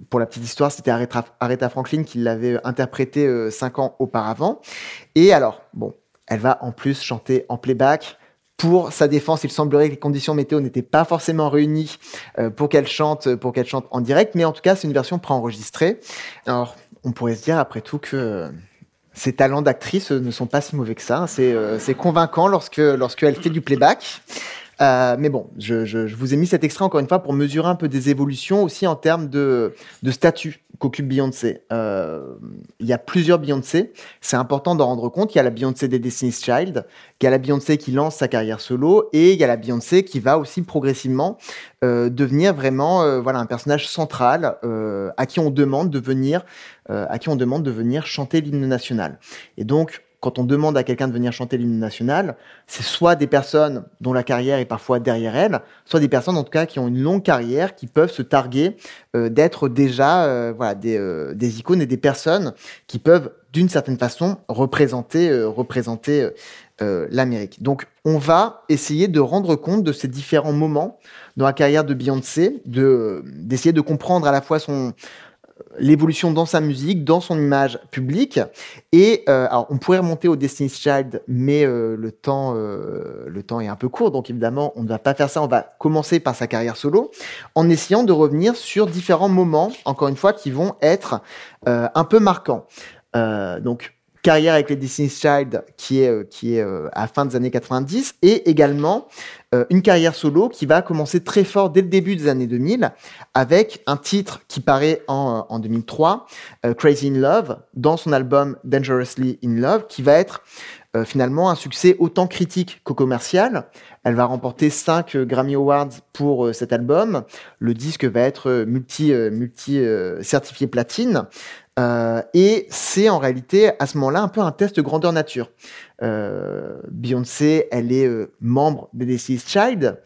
pour la petite histoire, c'était Aretha, Franklin qui l'avait interprété euh, cinq ans auparavant. Et alors, bon, elle va en plus chanter en playback. Pour sa défense, il semblerait que les conditions météo n'étaient pas forcément réunies euh, pour qu'elle chante, pour qu'elle chante en direct, mais en tout cas, c'est une version préenregistrée. Alors, on pourrait se dire après tout que ses talents d'actrice ne sont pas si mauvais que ça. C'est euh, convaincant lorsque lorsqu'elle fait du playback. Euh, mais bon, je, je, je, vous ai mis cet extrait encore une fois pour mesurer un peu des évolutions aussi en termes de, de statut qu'occupe Beyoncé. Euh, il y a plusieurs Beyoncé, c'est important d'en rendre compte. Il y a la Beyoncé des Destiny's Child, il y a la Beyoncé qui lance sa carrière solo, et il y a la Beyoncé qui va aussi progressivement euh, devenir vraiment euh, voilà, un personnage central euh, à qui on demande de venir euh, à qui on demande de venir chanter l'hymne national. Et donc, quand on demande à quelqu'un de venir chanter l'hymne national, c'est soit des personnes dont la carrière est parfois derrière elle, soit des personnes en tout cas qui ont une longue carrière, qui peuvent se targuer euh, d'être déjà euh, voilà, des, euh, des, icônes et des personnes qui peuvent d'une certaine façon représenter, l'Amérique. Donc on va essayer de rendre compte de ces différents moments dans la carrière de Beyoncé, de d'essayer de comprendre à la fois son l'évolution dans sa musique, dans son image publique. Et euh, alors, on pourrait remonter au Destiny's Child, mais euh, le temps, euh, le temps est un peu court, donc évidemment, on ne va pas faire ça. On va commencer par sa carrière solo, en essayant de revenir sur différents moments, encore une fois, qui vont être un peu marquants. donc, carrière avec les Destiny's Child qui est, qui est à fin des années 90 et également euh, une carrière solo qui va commencer très fort dès le début des années 2000 avec un titre qui paraît en, en 2003, Crazy in Love, dans son album Dangerously in Love, qui va être finalement un succès autant critique que commercial. Elle va remporter 5 Grammy Awards pour cet album. Le disque va être multi, multi certifié platine. Euh, et c'est en réalité à ce moment-là un peu un test grandeur nature. Euh, Beyoncé, elle est euh, membre des Destiny's Child.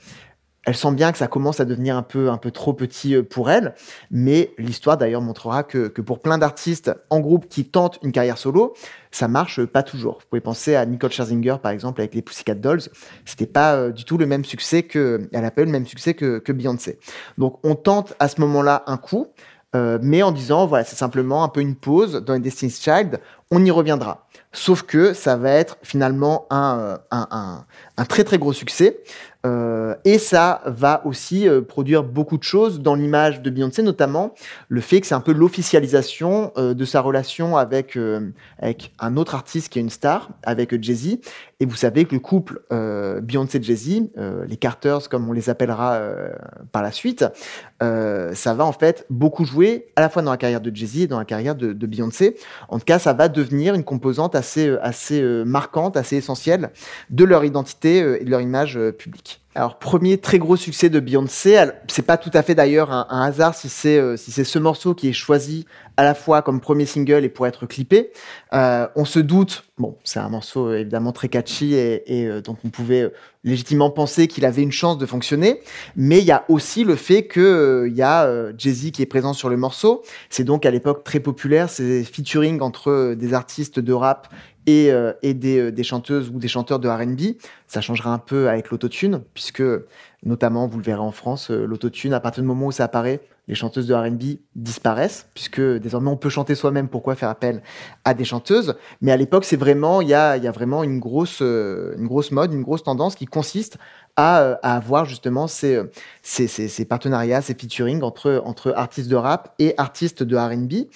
Elle sent bien que ça commence à devenir un peu, un peu trop petit pour elle, mais l'histoire d'ailleurs montrera que, que, pour plein d'artistes en groupe qui tentent une carrière solo, ça marche pas toujours. Vous pouvez penser à Nicole Scherzinger par exemple avec les Pussycat Dolls, c'était pas du tout le même succès que, elle a pas eu le même succès que Beyoncé. Donc on tente à ce moment-là un coup, euh, mais en disant, voilà, c'est simplement un peu une pause dans les Destiny's Child, on y reviendra. Sauf que ça va être finalement un, euh, un, un, un très très gros succès. Euh, et ça va aussi euh, produire beaucoup de choses dans l'image de Beyoncé, notamment le fait que c'est un peu l'officialisation de sa relation avec, avec un autre artiste qui est une star, avec Jay-Z. Et vous savez que le couple Beyoncé-Jay-Z, les Carters comme on les appellera par la suite, ça va en fait beaucoup jouer à la fois dans la carrière de Jay-Z et dans la carrière de, de, Beyoncé. En tout cas, ça va devenir une composante assez, assez marquante, assez essentielle de leur identité et de leur image publique. Alors premier très gros succès de Beyoncé, c'est pas tout à fait d'ailleurs un, hasard si c'est euh, si c'est ce morceau qui est choisi à la fois comme premier single et pour être clippé. Euh, on se doute, bon, c'est un morceau euh, évidemment très catchy et, et donc on pouvait légitimement penser qu'il avait une chance de fonctionner, mais il y a aussi le fait que il y a Jay-Z qui est présent sur le morceau. C'est donc à l'époque très populaire, c'est featuring entre des artistes de rap et, euh, et des, chanteuses ou des chanteurs de R&B. Ça changera un peu avec l'autotune, puisque notamment, vous le verrez en France, l'autotune, à partir du moment où ça apparaît, les chanteuses de R&B disparaissent puisque désormais on peut chanter soi-même. Pourquoi faire appel à des chanteuses? Mais à l'époque, c'est vraiment il y a, vraiment une grosse euh, une grosse mode, une grosse tendance qui consiste à, euh, avoir justement ces, partenariats, ces featuring entre artistes de rap et artistes de R&B.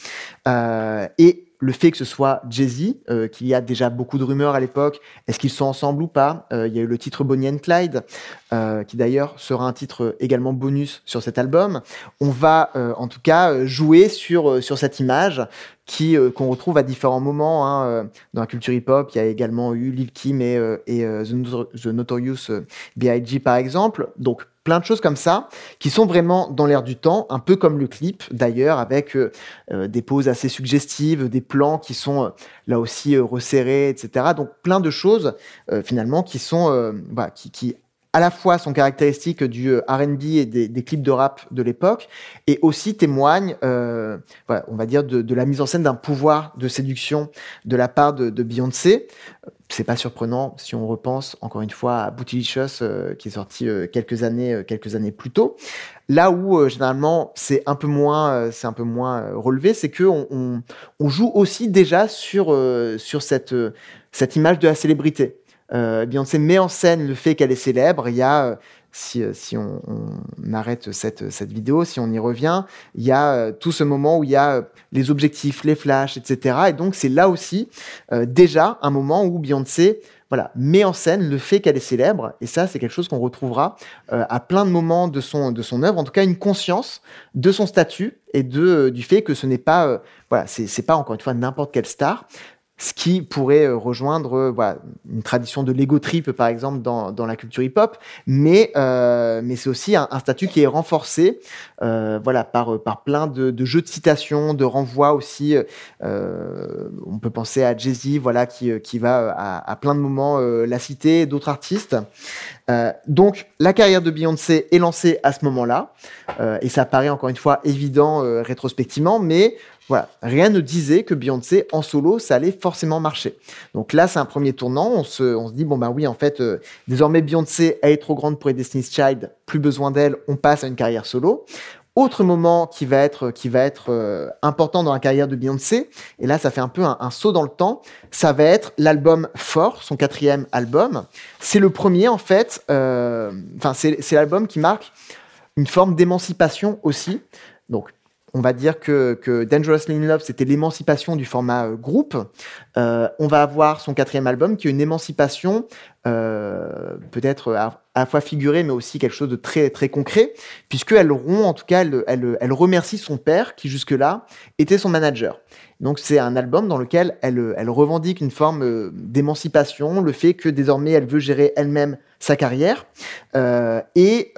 Euh, et le fait que ce soit Jay-Z, euh, qu'il y a déjà beaucoup de rumeurs à l'époque, est-ce qu'ils sont ensemble ou pas euh, Il y a eu le titre Bonnie and Clyde, euh, qui d'ailleurs sera un titre également bonus sur cet album. On va en tout cas jouer sur, sur cette image qui qu'on retrouve à différents moments hein, dans la culture hip-hop. Il y a également eu Lil Kim et, et The Notorious B.I.G. par exemple. Donc plein de choses comme ça qui sont vraiment dans l'air du temps, un peu comme le clip d'ailleurs, avec euh, euh, des poses assez suggestives, des plans qui sont euh, là aussi resserrés, etc. Donc plein de choses finalement qui sont, bah, qui, à la fois sont caractéristiques du R&B et des, clips de rap de l'époque, et aussi témoignent, on va dire, de, la mise en scène d'un pouvoir de séduction de la part de Beyoncé. C'est pas surprenant si on repense encore une fois à Bootylicious euh, qui est sorti quelques années quelques années plus tôt. Là où généralement c'est un peu moins c'est un peu moins relevé, c'est que on, joue aussi déjà sur sur cette cette image de la célébrité. Euh, Beyoncé met en scène le fait qu'elle est célèbre. Il y a, euh, si, euh, si on, arrête cette, cette vidéo, si on y revient, il y a tout ce moment où il y a les objectifs, les flashs, etc. Et donc c'est là aussi déjà un moment où Beyoncé voilà, met en scène le fait qu'elle est célèbre. Et ça, c'est quelque chose qu'on retrouvera à plein de moments de son, de son œuvre. En tout cas, une conscience de son statut et de, du fait que ce n'est pas, voilà, c'est pas encore une fois n'importe quelle star ce qui pourrait euh, rejoindre euh, une tradition de l'ego trip, par exemple, dans, la culture hip-hop, mais, euh, mais c'est aussi un, statut qui est renforcé voilà, par, plein de, jeux de citations, de renvois aussi. On peut penser à Jay-Z, voilà, qui, qui va à, à plein de moments la citer, d'autres artistes. donc, la carrière de Beyoncé est lancée à ce moment-là, et ça paraît encore une fois évident rétrospectivement, mais voilà, rien ne disait que Beyoncé en solo, ça allait forcément marcher. Donc là, c'est un premier tournant. On se, dit, bon, bah oui, en fait, euh, désormais, Beyoncé, elle est trop grande pour être Destiny's Child, plus besoin d'elle, on passe à une carrière solo. Autre moment qui va être, qui va être euh, important dans la carrière de Beyoncé, et là, ça fait un peu un, saut dans le temps, ça va être l'album Fort, son quatrième album. C'est le premier, en fait, euh, enfin, c'est l'album qui marque une forme d'émancipation aussi. Donc, on va dire que, que Dangerously in Love, c'était l'émancipation du format euh, groupe. Euh, on va avoir son quatrième album qui est une émancipation euh, peut-être à, la fois figurée, mais aussi quelque chose de très très concret, puisqu'elle rompt, en tout cas, elle, elle, elle remercie son père qui jusque-là était son manager. Donc c'est un album dans lequel elle, elle revendique une forme euh, d'émancipation, le fait que désormais elle veut gérer elle-même sa carrière. Euh, et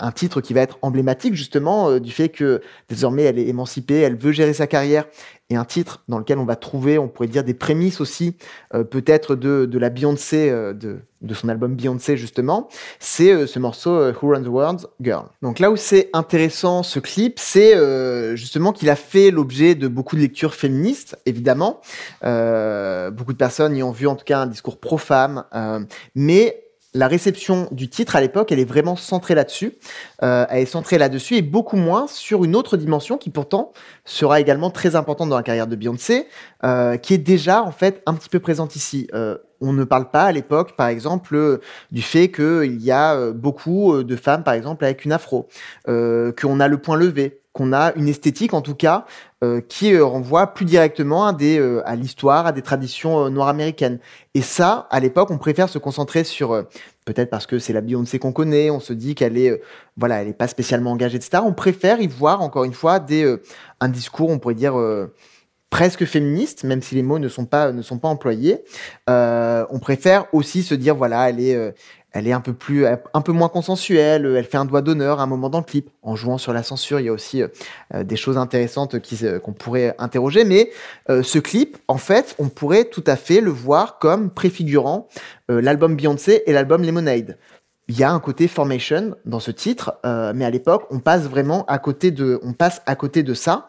un titre qui va être emblématique justement euh, du fait que désormais elle est émancipée, elle veut gérer sa carrière, et un titre dans lequel on va trouver, on pourrait dire, des prémices aussi euh, peut-être de, de, la Beyoncé, euh, de, de, son album Beyoncé justement, c'est ce morceau Who Runs the World, Girl. Donc là où c'est intéressant ce clip, c'est justement qu'il a fait l'objet de beaucoup de lectures féministes, évidemment. beaucoup de personnes y ont vu en tout cas un discours pro-femme, mais la réception du titre à l'époque, elle est vraiment centrée là-dessus. Euh, elle est centrée là-dessus et beaucoup moins sur une autre dimension qui pourtant sera également très importante dans la carrière de Beyoncé, euh, qui est déjà en fait un petit peu présente ici. Euh, on ne parle pas à l'époque, par exemple, du fait qu'il y a beaucoup de femmes, par exemple, avec une afro, qu'on a le point levé, qu'on a une esthétique, en tout cas, euh, qui euh, renvoie plus directement euh, à l'histoire, à des traditions noires américaines. Et ça, à l'époque, on préfère se concentrer sur, peut-être parce que c'est la Beyoncé qu'on connaît, on se dit qu'elle est, voilà, elle est pas spécialement engagée, etc. On préfère y voir, encore une fois, des, un discours, on pourrait dire, presque féministe, même si les mots ne sont pas, ne sont pas employés. on préfère aussi se dire, voilà, elle est elle est un peu plus, un peu moins consensuelle. Elle fait un doigt d'honneur à un moment dans le clip, en jouant sur la censure. Il y a aussi euh, des choses intéressantes qu'on pourrait interroger. Mais euh, ce clip, en fait, on pourrait tout à fait le voir comme préfigurant euh, l'album Beyoncé et l'album Lemonade il y a un côté formation dans ce titre, euh, mais à l'époque, on passe vraiment à côté de, on passe à côté de ça.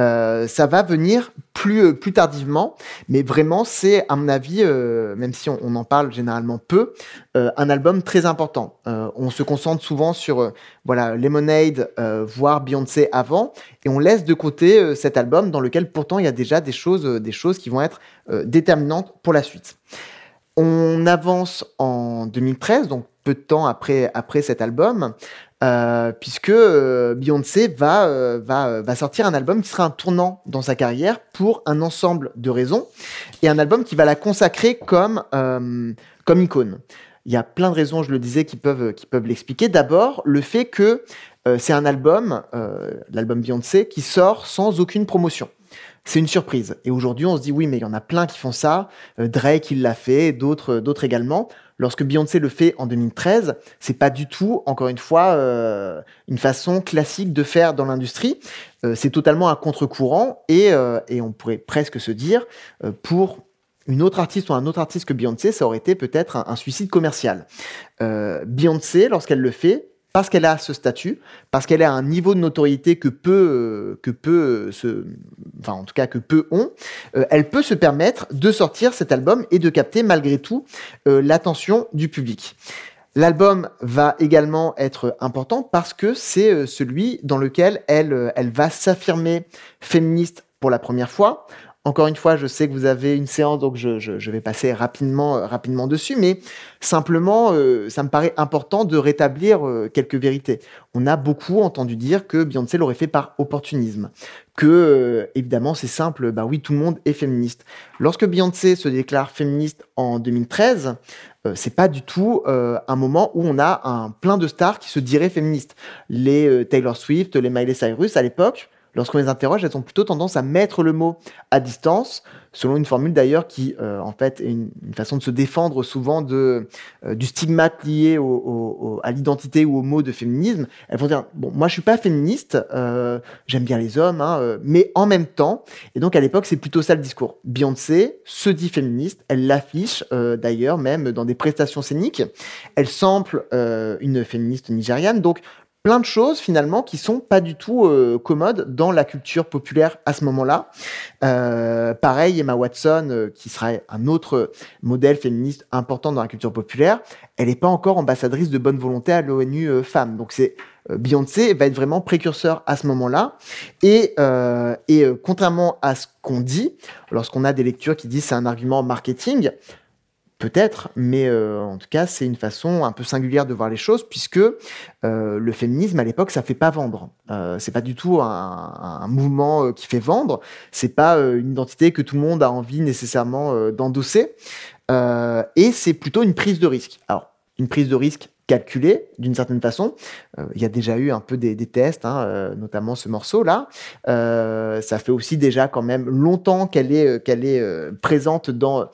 Euh, ça va venir plus euh, plus tardivement, mais vraiment, c'est à mon avis, même si on, en parle généralement peu, un album très important. on se concentre souvent sur voilà Lemonade, voire Beyoncé avant, et on laisse de côté cet album dans lequel pourtant il y a déjà des choses, des choses qui vont être déterminantes pour la suite. On avance en 2013, donc peu de temps après, après cet album, euh, puisque euh, Beyoncé va, euh, va, sortir un album qui sera un tournant dans sa carrière pour un ensemble de raisons, et un album qui va la consacrer comme, comme icône. Il y a plein de raisons, je le disais, qui peuvent l'expliquer. D'abord, le fait que c'est un album, l'album Beyoncé, qui sort sans aucune promotion c'est une surprise. Et aujourd'hui, on se dit oui, mais il y en a plein qui font ça. Drake, il l'a fait, d'autres, d'autres également. Lorsque Beyoncé le fait en 2013, c'est pas du tout, encore une fois, euh, une façon classique de faire dans l'industrie. Euh, c'est totalement à contre-courant et, euh, et, on pourrait presque se dire pour une autre artiste ou un autre artiste que Beyoncé, ça aurait été peut-être un, suicide commercial. Euh, Beyoncé, lorsqu'elle le fait, parce qu'elle a ce statut, parce qu'elle a un niveau de notoriété que peu, que peu se, enfin en tout cas que peu ont, euh, elle peut se permettre de sortir cet album et de capter malgré tout euh, l'attention du public. L'album va également être important parce que c'est euh, celui dans lequel elle va s'affirmer féministe pour la première fois, encore une fois, je sais que vous avez une séance, donc je, je, vais passer rapidement, euh, rapidement dessus, mais simplement, euh, ça me paraît important de rétablir euh, quelques vérités. On a beaucoup entendu dire que Beyoncé l'aurait fait par opportunisme, que évidemment c'est simple, bah oui, tout le monde est féministe. Lorsque Beyoncé se déclare féministe en 2013, c'est pas du tout un moment où on a un plein de stars qui se diraient féministes. Les Taylor Swift, les Miley Cyrus à l'époque lorsqu'on les interroge, elles ont plutôt tendance à mettre le mot à distance, selon une formule d'ailleurs qui, euh, en fait, est une, façon de se défendre souvent de, euh, du stigmate lié au, à l'identité ou au mot de féminisme. Elles vont dire, bon, moi je suis pas féministe, euh, j'aime bien les hommes, hein, mais en même temps, et donc à l'époque c'est plutôt ça le discours. Beyoncé se dit féministe, elle l'affiche d'ailleurs même dans des prestations scéniques. Elle sample une féministe nigériane, donc plein de choses finalement qui sont pas du tout euh, commodes dans la culture populaire à ce moment-là. Euh, pareil, Emma Watson, euh, qui serait un autre modèle féministe important dans la culture populaire, elle n'est pas encore ambassadrice de bonne volonté à l'ONU Femmes. Donc c'est Beyoncé va être vraiment précurseur à ce moment-là. Et, et contrairement à ce qu'on dit, lorsqu'on a des lectures qui disent c'est un argument marketing, Peut-être, mais euh, en tout cas, c'est une façon un peu singulière de voir les choses, puisque euh, le féminisme à l'époque, ça fait pas vendre. Euh, c'est pas du tout un, mouvement euh, qui fait vendre. C'est pas une identité que tout le monde a envie nécessairement d'endosser. et c'est plutôt une prise de risque. Alors, une prise de risque calculée d'une certaine façon. Il y a déjà eu un peu des, tests, hein, notamment ce morceau-là. ça fait aussi déjà quand même longtemps qu'elle est, présente dans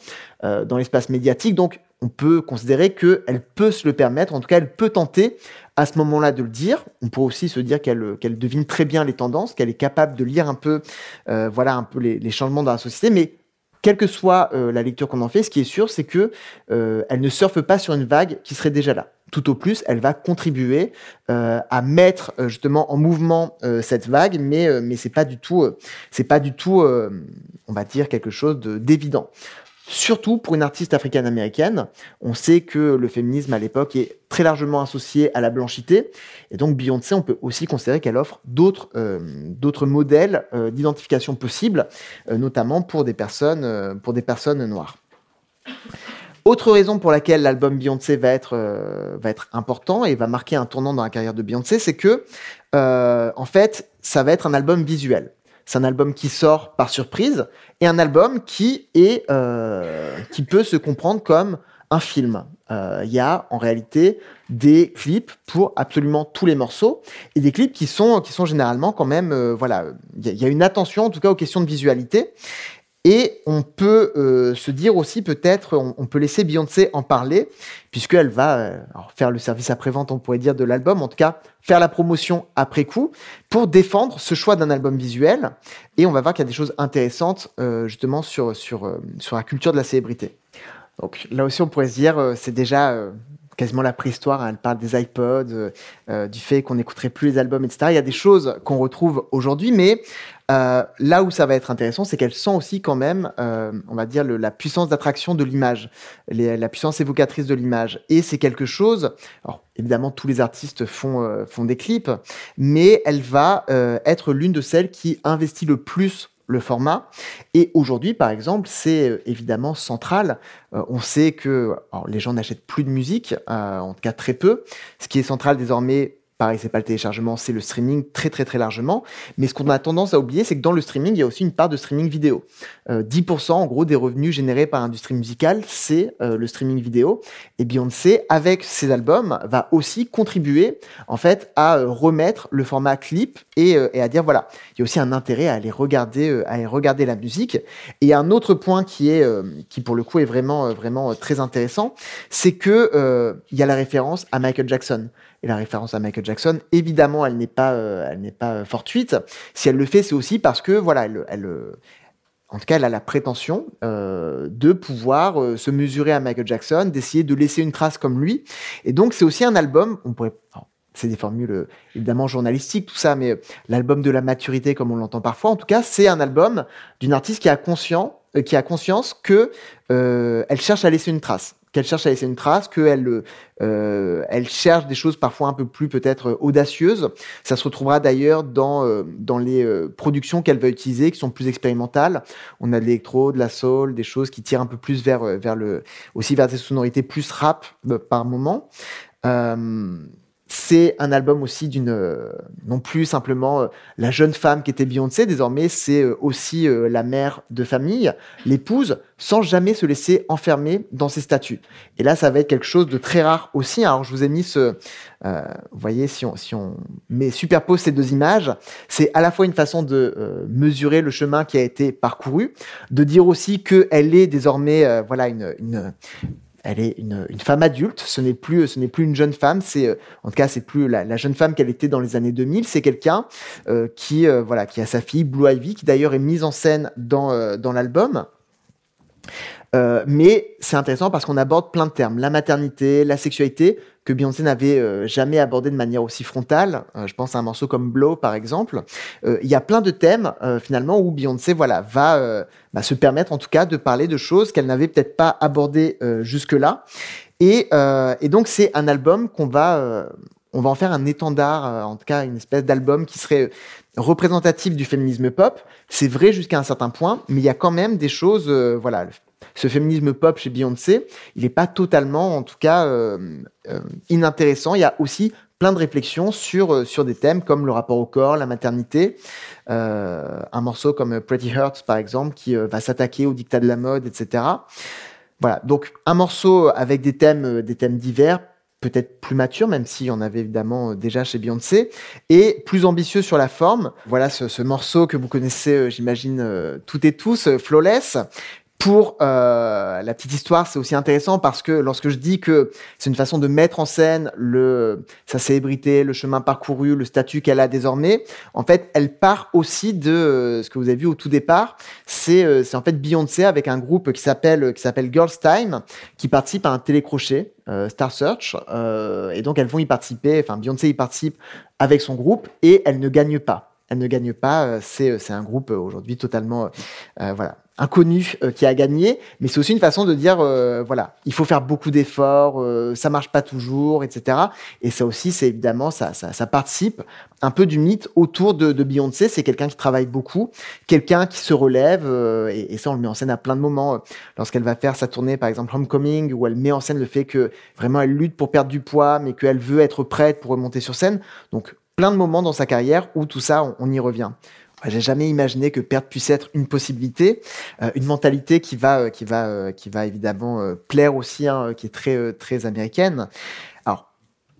euh, l'espace médiatique. Donc, on peut considérer qu'elle peut se le permettre, en tout cas, elle peut tenter à ce moment-là de le dire. On peut aussi se dire qu'elle devine très bien les tendances, qu'elle est capable de lire un peu, euh, voilà, un peu les, changements dans la société, mais quelle que soit euh, la lecture qu'on en fait, ce qui est sûr, c'est que euh, elle ne surfe pas sur une vague qui serait déjà là. Tout au plus, elle va contribuer euh, à mettre justement en mouvement cette vague, mais c'est pas du tout, c'est pas du tout, on va dire quelque chose d'évident. Surtout pour une artiste africaine-américaine, on sait que le féminisme à l'époque est très largement associé à la blanchité, et donc Beyoncé, on peut aussi considérer qu'elle offre d'autres euh, modèles euh, d'identification possibles, euh, notamment pour des personnes noires. Autre raison pour laquelle l'album Beyoncé va être va être important et va marquer un tournant dans la carrière de Beyoncé, c'est que en fait, ça va être un album visuel. C'est un album qui sort par surprise et un album qui est euh, qui peut se comprendre comme un film. Euh, il y a en réalité des clips pour absolument tous les morceaux et des clips qui sont qui sont généralement quand même euh, voilà il y, a une attention en tout cas aux questions de visualité et on peut euh, se dire aussi peut-être, on, peut laisser Beyoncé en parler, puisqu'elle va euh, faire le service après-vente, on pourrait dire, de l'album, en tout cas faire la promotion après coup, pour défendre ce choix d'un album visuel. Et on va voir qu'il y a des choses intéressantes euh, justement sur, sur, sur la culture de la célébrité. Donc là aussi, on pourrait se dire, c'est déjà quasiment la préhistoire. Hein. Elle parle des iPods, du fait qu'on n'écouterait plus les albums, etc. Il y a des choses qu'on retrouve aujourd'hui, mais euh, là où ça va être intéressant, c'est qu'elle sent aussi quand même, euh, on va dire, le, la puissance d'attraction de l'image, la puissance évocatrice de l'image. Et c'est quelque chose, alors évidemment tous les artistes font, euh, font des clips, mais elle va euh, être l'une de celles qui investit le plus le format. Et aujourd'hui, par exemple, c'est euh, évidemment central. on sait que alors, les gens n'achètent plus de musique, en tout cas très peu. Ce qui est central désormais Pareil, c'est pas le téléchargement, c'est le streaming très très très largement. Mais ce qu'on a tendance à oublier, c'est que dans le streaming, il y a aussi une part de streaming vidéo. 10% euh, en gros des revenus générés par l'industrie musicale, c'est euh, le streaming vidéo. Et Beyoncé, avec ses albums, va aussi contribuer en fait à euh, remettre le format clip et, et, à dire voilà, il y a aussi un intérêt à aller regarder, à aller regarder la musique. Et un autre point qui est, qui pour le coup est vraiment vraiment très intéressant, c'est que il y a la référence à Michael Jackson et la référence à Michael Jackson, évidemment, elle n'est pas, euh, elle n'est pas fortuite. Si elle le fait, c'est aussi parce que voilà, elle, elle, en tout cas, elle a la prétention de pouvoir se mesurer à Michael Jackson, d'essayer de laisser une trace comme lui. Et donc, c'est aussi un album, on pourrait, c'est des formules évidemment journalistiques, tout ça, mais l'album de la maturité, comme on l'entend parfois, en tout cas, c'est un album d'une artiste qui a conscience, qui a conscience que elle cherche à laisser une trace qu'elle cherche à laisser une trace, qu'elle euh, elle cherche des choses parfois un peu plus peut-être audacieuses. Ça se retrouvera d'ailleurs dans, euh, dans les euh, productions qu'elle va utiliser, qui sont plus expérimentales. On a de l'électro, de la soul, des choses qui tirent un peu plus vers, vers le, aussi vers des sonorités plus rap par moment. C'est un album aussi d'une euh, non plus simplement euh, la jeune femme qui était Beyoncé, désormais c'est euh, aussi la mère de famille, l'épouse, sans jamais se laisser enfermer dans ses statuts. Et là, ça va être quelque chose de très rare aussi. Alors, je vous ai mis ce, vous voyez, si on, si on met, superpose ces deux images, c'est à la fois une façon de mesurer le chemin qui a été parcouru, de dire aussi qu'elle est désormais, voilà, une, une elle est une, femme adulte. Ce n'est plus, une jeune femme. C'est, euh, en tout cas, c'est plus la, jeune femme qu'elle était dans les années 2000. C'est quelqu'un euh, qui, euh, voilà, qui a sa fille Blue Ivy, qui d'ailleurs est mise en scène dans l'album. Euh, mais c'est intéressant parce qu'on aborde plein de termes. La maternité, la sexualité, que Beyoncé n'avait euh, jamais abordé de manière aussi frontale. Euh, je pense à un morceau comme Blow, par exemple. Il y a plein de thèmes, finalement, où Beyoncé voilà, va bah, se permettre, en tout cas, de parler de choses qu'elle n'avait peut-être pas abordées jusque-là. Et, et, donc, c'est un album qu'on va... on va en faire un étendard, en tout cas une espèce d'album qui serait représentatif du féminisme pop. C'est vrai jusqu'à un certain point, mais il y a quand même des choses, voilà, ce féminisme pop chez Beyoncé, il n'est pas totalement, en tout cas, euh, euh, inintéressant. Il y a aussi plein de réflexions sur, euh, sur des thèmes comme le rapport au corps, la maternité. un morceau comme Pretty Hurts, par exemple, qui va s'attaquer au dictat de la mode, etc. Voilà, donc un morceau avec des thèmes, des thèmes divers, peut-être plus mature, même s'il y en avait évidemment déjà chez Beyoncé, et plus ambitieux sur la forme. Voilà ce, ce morceau que vous connaissez, j'imagine, toutes et tous, Flawless, pour euh, la petite histoire, c'est aussi intéressant parce que lorsque je dis que c'est une façon de mettre en scène le, sa célébrité, le chemin parcouru, le statut qu'elle a désormais, en fait, elle part aussi de euh, ce que vous avez vu au tout départ. C'est euh, en fait Beyoncé avec un groupe qui s'appelle qui s'appelle Girls Time, qui participe à un télécrochet, euh, Star Search, et donc elles vont y participer. Enfin, Beyoncé y participe avec son groupe et elle ne gagne pas. Elle ne gagne pas. C'est un groupe aujourd'hui totalement voilà inconnu euh, qui a gagné, mais c'est aussi une façon de dire euh, voilà, il faut faire beaucoup d'efforts, euh, ça marche pas toujours, etc. Et ça aussi, c'est évidemment ça, ça, ça, participe un peu du mythe autour de, de Beyoncé. C'est quelqu'un qui travaille beaucoup, quelqu'un qui se relève, et, et, ça on le met en scène à plein de moments lorsqu'elle va faire sa tournée, par exemple Homecoming, où elle met en scène le fait que vraiment elle lutte pour perdre du poids, mais qu'elle veut être prête pour remonter sur scène. Donc plein de moments dans sa carrière où tout ça, on y revient. J'ai jamais imaginé que perdre puisse être une possibilité, euh, une mentalité qui va, euh, qui va, euh, qui va évidemment plaire aussi, qui est très, très américaine. Alors,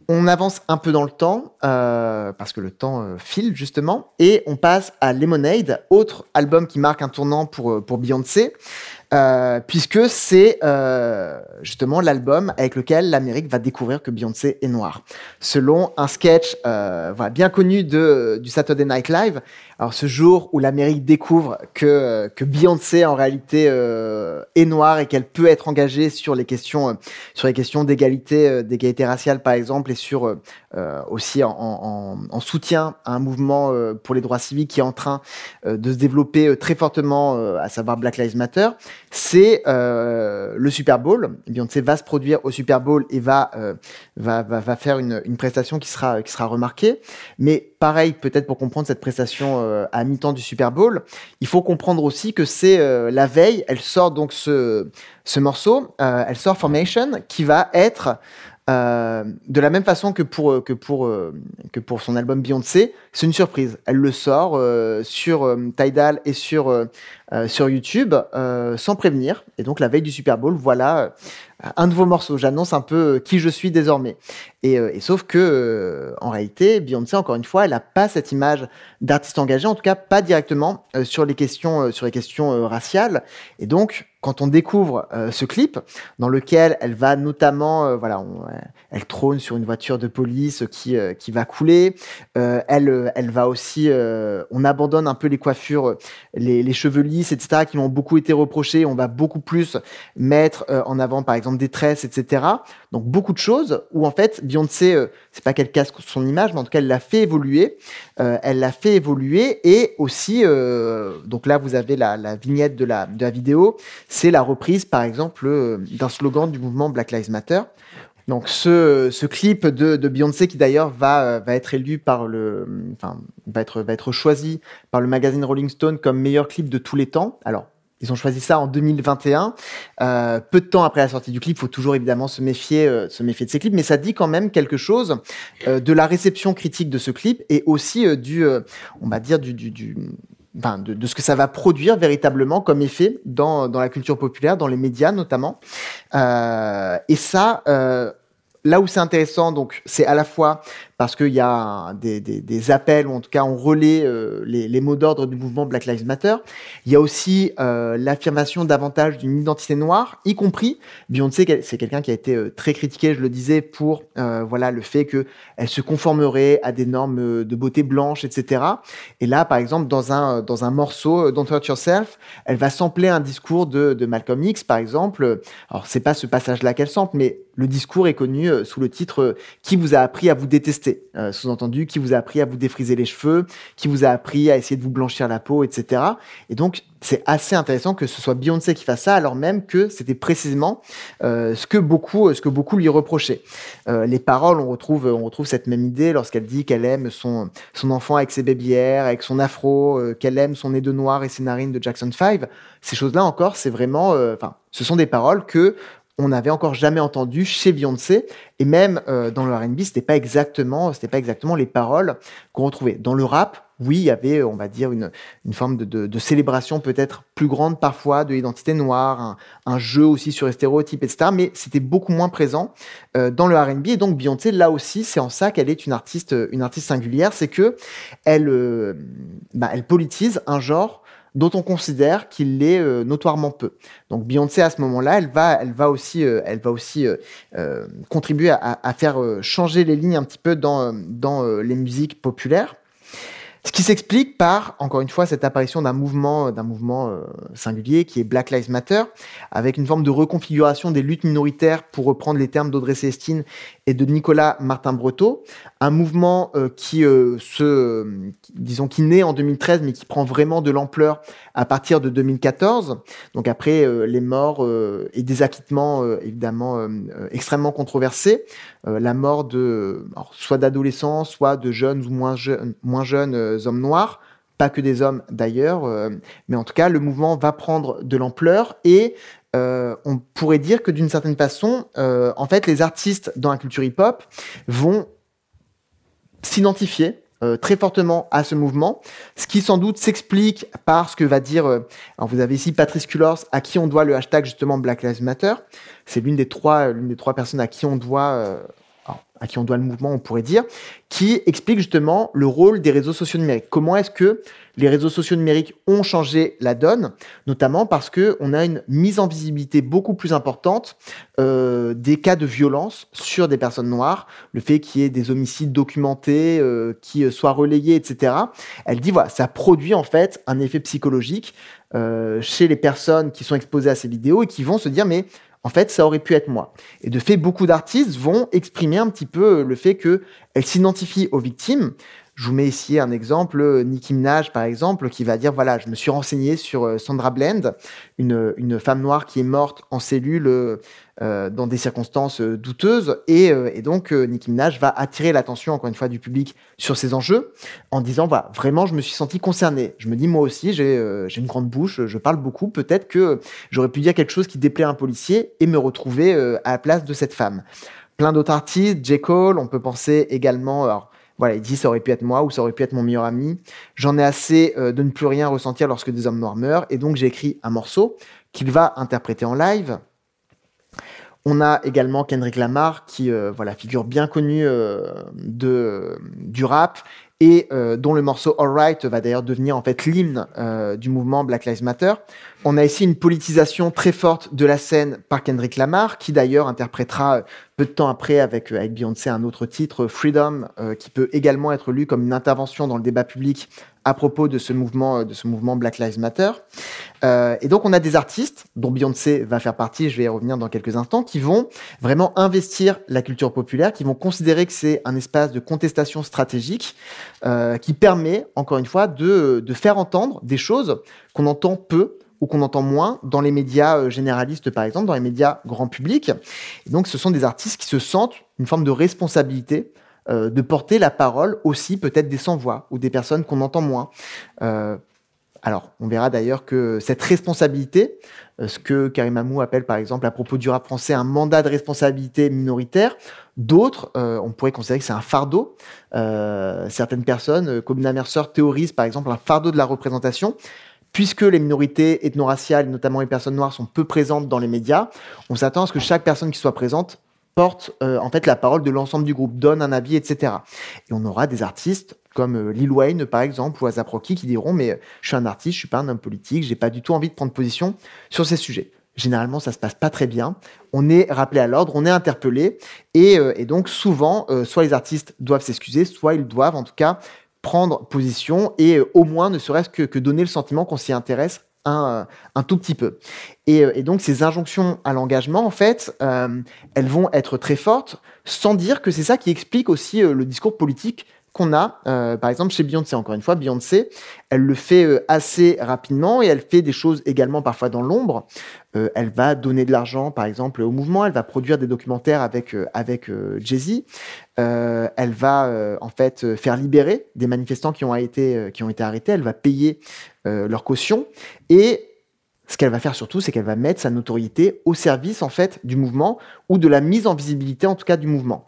on avance un peu dans le temps parce que le temps file justement, et on passe à Lemonade, autre album qui marque un tournant pour pour Beyoncé. Euh, puisque c'est euh, justement l'album avec lequel l'Amérique va découvrir que Beyoncé est noire. Selon un sketch euh, voilà, bien connu de, du Saturday Night Live, alors ce jour où l'Amérique découvre que, que Beyoncé en réalité euh, est noire et qu'elle peut être engagée sur les questions, euh, sur les questions d'égalité, d'égalité raciale par exemple, et sur aussi en, en, en, soutien à un mouvement pour les droits civiques qui est en train de se développer très fortement, à savoir Black Lives Matter c'est euh, le Super Bowl. Beyoncé va se produire au Super Bowl et va, euh, va, va, va, faire une, une, prestation qui sera, qui sera remarquée. Mais pareil, peut-être pour comprendre cette prestation euh, à mi-temps du Super Bowl, il faut comprendre aussi que c'est euh, la veille, elle sort donc ce, ce morceau, euh, elle sort Formation, qui va être de la même façon que pour, que pour, que pour son album Beyoncé, c'est une surprise. Elle le sort sur Tidal et sur, sur YouTube sans prévenir. Et donc la veille du Super Bowl, voilà un nouveau morceau, j'annonce un peu qui je suis désormais. Et, et sauf que, en réalité, Beyoncé, encore une fois, elle n'a pas cette image d'artiste engagé, en tout cas pas directement sur les questions, sur les questions raciales. Et donc, quand on découvre euh, ce clip dans lequel elle va notamment, euh, voilà, elle trône sur une voiture de police qui euh, qui va couler. elle elle va aussi, on abandonne un peu les coiffures, les, les cheveux lisses, etc. qui ont beaucoup été reprochés. On va beaucoup plus mettre en avant, par exemple, des tresses, etc. Donc beaucoup de choses où en fait Beyoncé, c'est pas qu'elle casse son image, mais en tout cas elle l'a fait évoluer. elle l'a fait évoluer et aussi, donc là vous avez la, la vignette de la de la vidéo c'est la reprise, par exemple, euh, d'un slogan du mouvement Black Lives Matter. Donc ce, clip de, Beyoncé qui d'ailleurs va, euh, va être élu par le, enfin va être choisi par le magazine Rolling Stone comme meilleur clip de tous les temps. Alors ils ont choisi ça en 2021, euh, peu de temps après la sortie du clip. Il faut toujours évidemment se méfier, se méfier de ces clips, mais ça dit quand même quelque chose de la réception critique de ce clip et aussi du, on va dire du, du de, ce que ça va produire véritablement comme effet dans, dans la culture populaire, dans les médias notamment. Euh, et ça, euh, là où c'est intéressant, donc c'est à la fois parce qu'il y a des, appels, ou en tout cas on relaie euh, les, mots d'ordre du mouvement Black Lives Matter. Il y a aussi euh, l'affirmation davantage d'une identité noire, y compris Beyoncé, c'est quelqu'un qui a été euh, très critiqué, je le disais, pour voilà le fait que elle se conformerait à des normes de beauté blanche, etc. Et là, par exemple, dans un dans un morceau Don't Hurt Yourself, elle va sampler un discours de, de Malcolm X, par exemple. Alors c'est pas ce passage-là qu'elle sample, mais le discours est connu sous le titre Qui vous a appris à vous détester? Euh, sous-entendu, qui vous a appris à vous défriser les cheveux, qui vous a appris à essayer de vous blanchir la peau, etc. Et donc, c'est assez intéressant que ce soit Beyoncé qui fasse ça, alors même que c'était précisément euh, ce que beaucoup, ce que beaucoup lui reprochaient. Euh, les paroles, on retrouve, on retrouve cette même idée lorsqu'elle dit qu'elle aime son son enfant avec ses babyères, avec son afro, qu'elle aime son nez de noir et ses narines de Jackson 5. Ces choses-là encore, c'est vraiment, enfin, ce sont des paroles que on n'avait encore jamais entendu chez Beyoncé. Et même euh, dans le R&B c'était pas exactement c'était pas exactement les paroles qu'on retrouvait. Dans le rap oui il y avait on va dire une, une forme de, de, de célébration peut-être plus grande parfois de l'identité noire un, un, jeu aussi sur les stéréotypes etc mais c'était beaucoup moins présent euh, dans le R&B et donc Beyoncé là aussi c'est en ça qu'elle est une artiste une artiste singulière. C'est que elle euh, bah, elle politise un genre dont on considère qu'il l'est euh, notoirement peu. Donc Beyoncé à ce moment-là, elle va, elle va aussi, euh, elle va aussi euh, contribuer à, faire changer les lignes un petit peu dans les musiques populaires. Ce qui s'explique par, encore une fois, cette apparition d'un mouvement, d'un mouvement euh, singulier qui est Black Lives Matter, avec une forme de reconfiguration des luttes minoritaires, pour reprendre les termes d'Audrey Célestine et de Nicolas Martin Breteau, un mouvement euh, qui euh, se, disons, qui naît en 2013, mais qui prend vraiment de l'ampleur à partir de 2014. Donc après les morts et des acquittements évidemment extrêmement controversés, la mort de, soit d'adolescents, soit de jeunes ou moins jeunes hommes noirs, pas que des hommes d'ailleurs, euh, mais en tout cas, le mouvement va prendre de l'ampleur et euh, on pourrait dire que d'une certaine façon, euh, en fait, les artistes dans la culture hip-hop vont s'identifier euh, très fortement à ce mouvement, ce qui sans doute s'explique par ce que va dire, euh, alors vous avez ici Patrice Cullors, à qui on doit le hashtag justement Black Lives Matter, c'est l'une des trois, des trois personnes à qui on doit euh, à qui on doit le mouvement, on pourrait dire, qui explique justement le rôle des réseaux sociaux numériques. Comment est-ce que les réseaux sociaux numériques ont changé la donne, notamment parce que on a une mise en visibilité beaucoup plus importante euh, des cas de violence sur des personnes noires, le fait qu'il y ait des homicides documentés, euh, qui soient relayés, etc. Elle dit voilà, ça produit en fait un effet psychologique euh, chez les personnes qui sont exposées à ces vidéos et qui vont se dire mais en fait, ça aurait pu être moi. Et de fait, beaucoup d'artistes vont exprimer un petit peu le fait qu'elles s'identifient aux victimes. Je vous mets ici un exemple, Nicki Minaj par exemple, qui va dire voilà, je me suis renseigné sur euh, Sandra Blend, une, une femme noire qui est morte en cellule euh, dans des circonstances euh, douteuses, et, euh, et donc euh, Nicki Minaj va attirer l'attention encore une fois du public sur ces enjeux en disant voilà, vraiment je me suis senti concerné. Je me dis moi aussi j'ai euh, une grande bouche, je parle beaucoup, peut-être que j'aurais pu dire quelque chose qui déplaît à un policier et me retrouver euh, à la place de cette femme. Plein d'autres artistes, J. Cole, on peut penser également alors, voilà, il dit ça aurait pu être moi ou ça aurait pu être mon meilleur ami. J'en ai assez euh, de ne plus rien ressentir lorsque des hommes noirs meurent et donc j'ai écrit un morceau qu'il va interpréter en live. On a également Kendrick Lamar, qui voilà figure bien connu de du rap et dont le morceau Alright va d'ailleurs devenir en fait l'hymne du mouvement Black Lives Matter. On a ici une politisation très forte de la scène par Kendrick Lamar, qui d'ailleurs interprétera euh, peu de temps après avec, euh, avec Beyoncé un autre titre, Freedom, euh, qui peut également être lu comme une intervention dans le débat public à propos de ce mouvement, de ce mouvement Black Lives Matter. et donc on a des artistes, dont Beyoncé va faire partie, je vais y revenir dans quelques instants, qui vont vraiment investir la culture populaire, qui vont considérer que c'est un espace de contestation stratégique qui permet, encore une fois, de, de faire entendre des choses qu'on entend peu ou qu'on entend moins dans les médias euh, généralistes, par exemple, dans les médias grand public. Et donc, ce sont des artistes qui se sentent une forme de responsabilité euh, de porter la parole aussi peut-être des sans-voix ou des personnes qu'on entend moins. Euh, alors, on verra d'ailleurs que cette responsabilité, ce que Karim Amou appelle par exemple à propos du rap français un mandat de responsabilité minoritaire, d'autres, on pourrait considérer que c'est un fardeau. certaines personnes, comme la Mercer, théorisent par exemple un fardeau de la représentation puisque les minorités ethno-raciales, notamment les personnes noires, sont peu présentes dans les médias, on s'attend à ce que chaque personne qui soit présente porte euh, en fait la parole de l'ensemble du groupe, donne un avis, etc. Et on aura des artistes comme euh, Lil Wayne par exemple ou Azap Rocky qui diront mais euh, je suis un artiste, je suis pas un homme politique, j'ai pas du tout envie de prendre position sur ces sujets. Généralement, ça se passe pas très bien. On est rappelé à l'ordre, on est interpellé, et donc souvent, soit les artistes doivent s'excuser, soit ils doivent en tout cas prendre position et euh, au moins ne serait-ce que, donner le sentiment qu'on s'y intéresse un, un, tout petit peu. Et, euh, donc ces injonctions à l'engagement, en fait, euh, elles vont être très fortes, sans dire que c'est ça qui explique aussi le discours politique qu'on a, par exemple, chez Beyoncé. Encore une fois, Beyoncé, elle le fait assez rapidement et elle fait des choses également parfois dans l'ombre. elle va donner de l'argent, par exemple, au mouvement. Elle va produire des documentaires avec, avec Jay-Z. Euh, elle va euh, en fait faire libérer des manifestants qui ont été, euh, qui ont été arrêtés, elle va payer leur caution et ce qu'elle va faire surtout, c'est qu'elle va mettre sa notoriété au service en fait du mouvement ou de la mise en visibilité en tout cas du mouvement.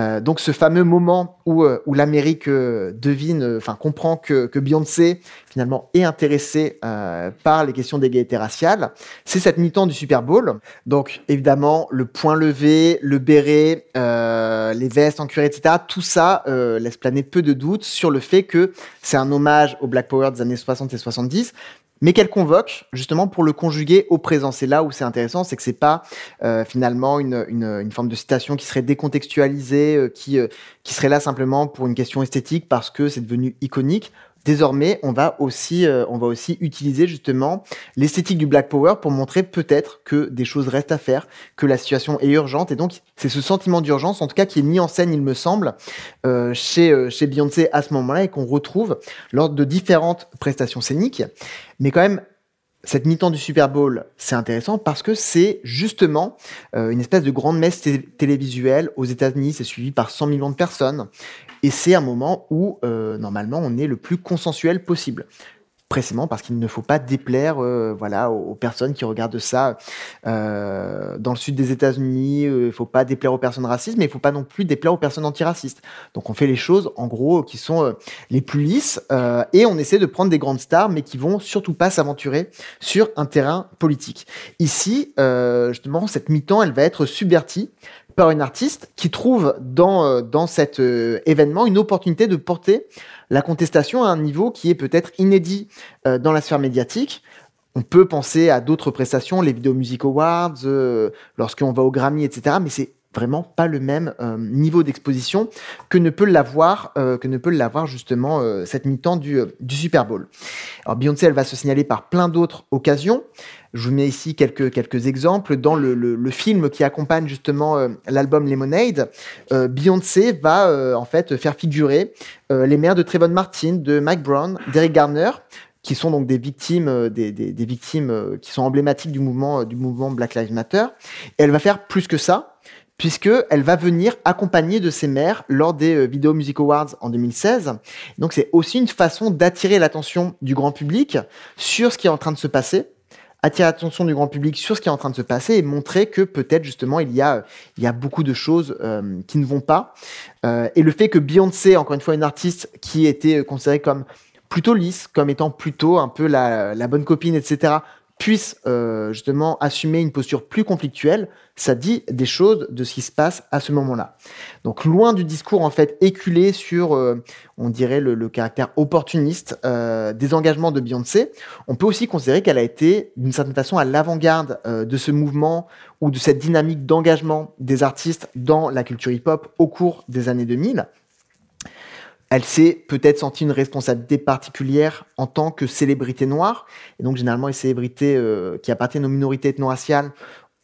Euh, donc ce fameux moment où, euh, l'Amérique euh, devine, enfin comprend que, que, Beyoncé finalement est intéressée par les questions d'égalité raciale, c'est cette mi-temps du Super Bowl. Donc évidemment le point levé, le béret, les vestes en cuir, etc. Tout ça laisse planer peu de doutes sur le fait que c'est un hommage au Black Power des années 60 et 70, mais qu'elle convoque justement pour le conjuguer au présent. C'est là où c'est intéressant, c'est que c'est pas euh, finalement une, une, forme de citation qui serait décontextualisée, euh, qui, euh, qui serait là simplement pour une question esthétique parce que c'est devenu iconique. Désormais, on va aussi, euh, on va aussi utiliser justement l'esthétique du Black Power pour montrer peut-être que des choses restent à faire, que la situation est urgente. Et donc, c'est ce sentiment d'urgence, en tout cas, qui est mis en scène, il me semble, euh, chez, euh, chez Beyoncé à ce moment-là et qu'on retrouve lors de différentes prestations scéniques. Mais quand même, cette mi-temps du Super Bowl, c'est intéressant parce que c'est justement une espèce de grande messe télévisuelle aux États-Unis. C'est suivi par 100 millions de personnes. Et c'est un moment où, euh, normalement, on est le plus consensuel possible précisément parce qu'il ne faut pas déplaire euh, voilà aux, personnes qui regardent ça euh, dans le sud des États-Unis. il ne faut pas déplaire aux personnes racistes, mais il ne faut pas non plus déplaire aux personnes antiracistes. Donc on fait les choses en gros qui sont les plus lisses et on essaie de prendre des grandes stars, mais qui vont surtout pas s'aventurer sur un terrain politique. Ici, justement, cette mi-temps, elle va être subvertie par une artiste qui trouve dans, euh, dans cet euh, événement une opportunité de porter la contestation à un niveau qui est peut-être inédit euh, dans la sphère médiatique. On peut penser à d'autres prestations, les Video Music Awards, lorsqu'on va au Grammy, etc. Mais c'est vraiment pas le même niveau d'exposition que ne peut l'avoir que ne peut l'avoir justement cette mi-temps du, du Super Bowl. Alors Beyoncé elle va se signaler par plein d'autres occasions. Je vous mets ici quelques, quelques exemples. Dans le, le, film qui accompagne justement euh, l'album Lemonade, euh, Beyoncé va euh, en fait faire figurer les mères de Trayvon Martin, de Mike Brown, d'Eric Garner, qui sont donc des victimes, des, des, des victimes qui sont emblématiques du mouvement, du mouvement Black Lives Matter. Et elle va faire plus que ça, puisqu'elle va venir accompagner de ses mères lors des Video Music Awards en 2016. Donc c'est aussi une façon d'attirer l'attention du grand public sur ce qui est en train de se passer attirer l'attention du grand public sur ce qui est en train de se passer et montrer que peut-être justement il y a, il y a beaucoup de choses euh, qui ne vont pas. Euh, et le fait que Beyoncé, encore une fois une artiste qui était considérée comme plutôt lisse, comme étant plutôt un peu la bonne copine, etc., puisse euh, justement assumer une posture plus conflictuelle, ça dit des choses de ce qui se passe à ce moment-là. Donc loin du discours en fait éculé sur, euh, on dirait le, caractère opportuniste euh, des engagements de Beyoncé, on peut aussi considérer qu'elle a été d'une certaine façon à l'avant-garde de ce mouvement ou de cette dynamique d'engagement des artistes dans la culture hip-hop au cours des années 2000 elle s'est peut-être sentie une responsabilité particulière en tant que célébrité noire. Et donc, généralement, les célébrités euh, qui appartiennent aux minorités ethno-raciales,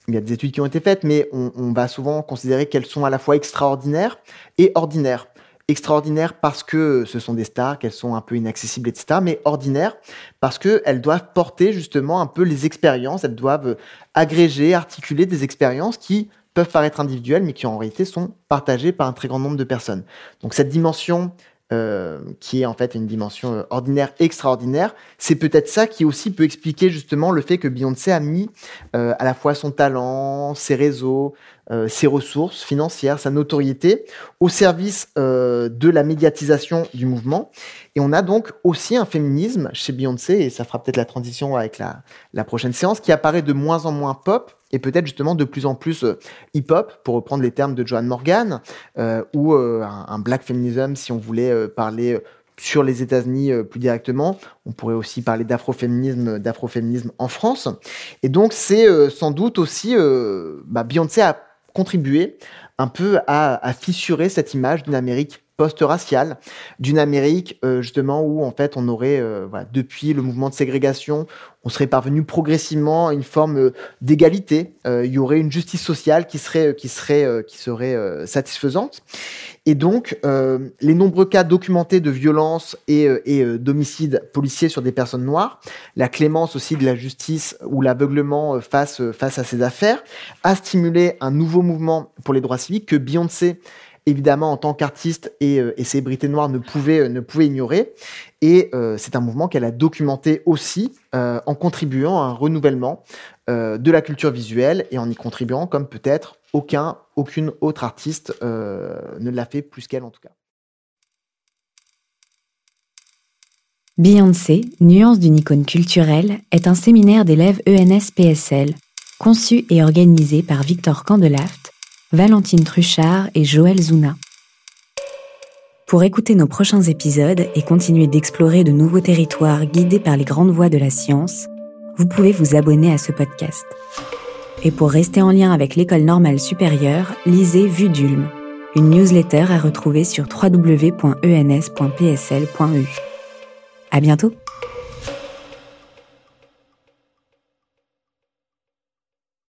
il y a des études qui ont été faites, mais on, va souvent considérer qu'elles sont à la fois extraordinaires et ordinaires. Extraordinaires parce que ce sont des stars, qu'elles sont un peu inaccessibles, etc. Mais ordinaires parce qu'elles doivent porter justement un peu les expériences, elles doivent agréger, articuler des expériences qui peuvent paraître individuelles, mais qui en réalité sont partagées par un très grand nombre de personnes. Donc cette dimension euh, qui est en fait une dimension euh, ordinaire extraordinaire. C'est peut-être ça qui aussi peut expliquer justement le fait que Beyoncé a mis euh, à la fois son talent, ses réseaux, ses ressources financières, sa notoriété au service de la médiatisation du mouvement. Et on a donc aussi un féminisme chez Beyoncé, et ça fera peut-être la transition avec la, la prochaine séance, qui apparaît de moins en moins pop, et peut-être justement de plus en plus euh, hip-hop, pour reprendre les termes de Joan Morgan, euh, ou euh, un, black feminism si on voulait parler sur les États-Unis plus directement. On pourrait aussi parler d'afroféminisme, d'afroféminisme en France. Et donc c'est sans doute aussi bah, Beyoncé a contribué un peu à, à fissurer cette image d'une Amérique post-raciale d'une Amérique euh, justement où en fait on aurait euh, voilà, depuis le mouvement de ségrégation on serait parvenu progressivement à une forme euh, d'égalité. Il y aurait une justice sociale qui serait qui serait qui serait satisfaisante. Et donc les nombreux cas documentés de violence et, et d'homicides policiers sur des personnes noires la clémence aussi de la justice ou l'aveuglement face face à ces affaires a stimulé un nouveau mouvement pour les droits civiques que Beyoncé évidemment, en tant qu'artiste et, euh, célébrité noire, ne pouvait, euh, ignorer. Et euh, c'est un mouvement qu'elle a documenté aussi en contribuant à un renouvellement de la culture visuelle et en y contribuant comme peut-être aucun, aucune autre artiste ne l'a fait plus qu'elle en tout cas. Beyoncé, nuance d'une icône culturelle, est un séminaire d'élèves ENS-PSL, conçu et organisé par Victor Candelaft Valentine Truchard et Joël Zuna. Pour écouter nos prochains épisodes et continuer d'explorer de nouveaux territoires guidés par les grandes voies de la science, vous pouvez vous abonner à ce podcast. Et pour rester en lien avec l'école normale supérieure, lisez Vue d'Ulm, une newsletter à retrouver sur www.ens.psl.eu. À bientôt!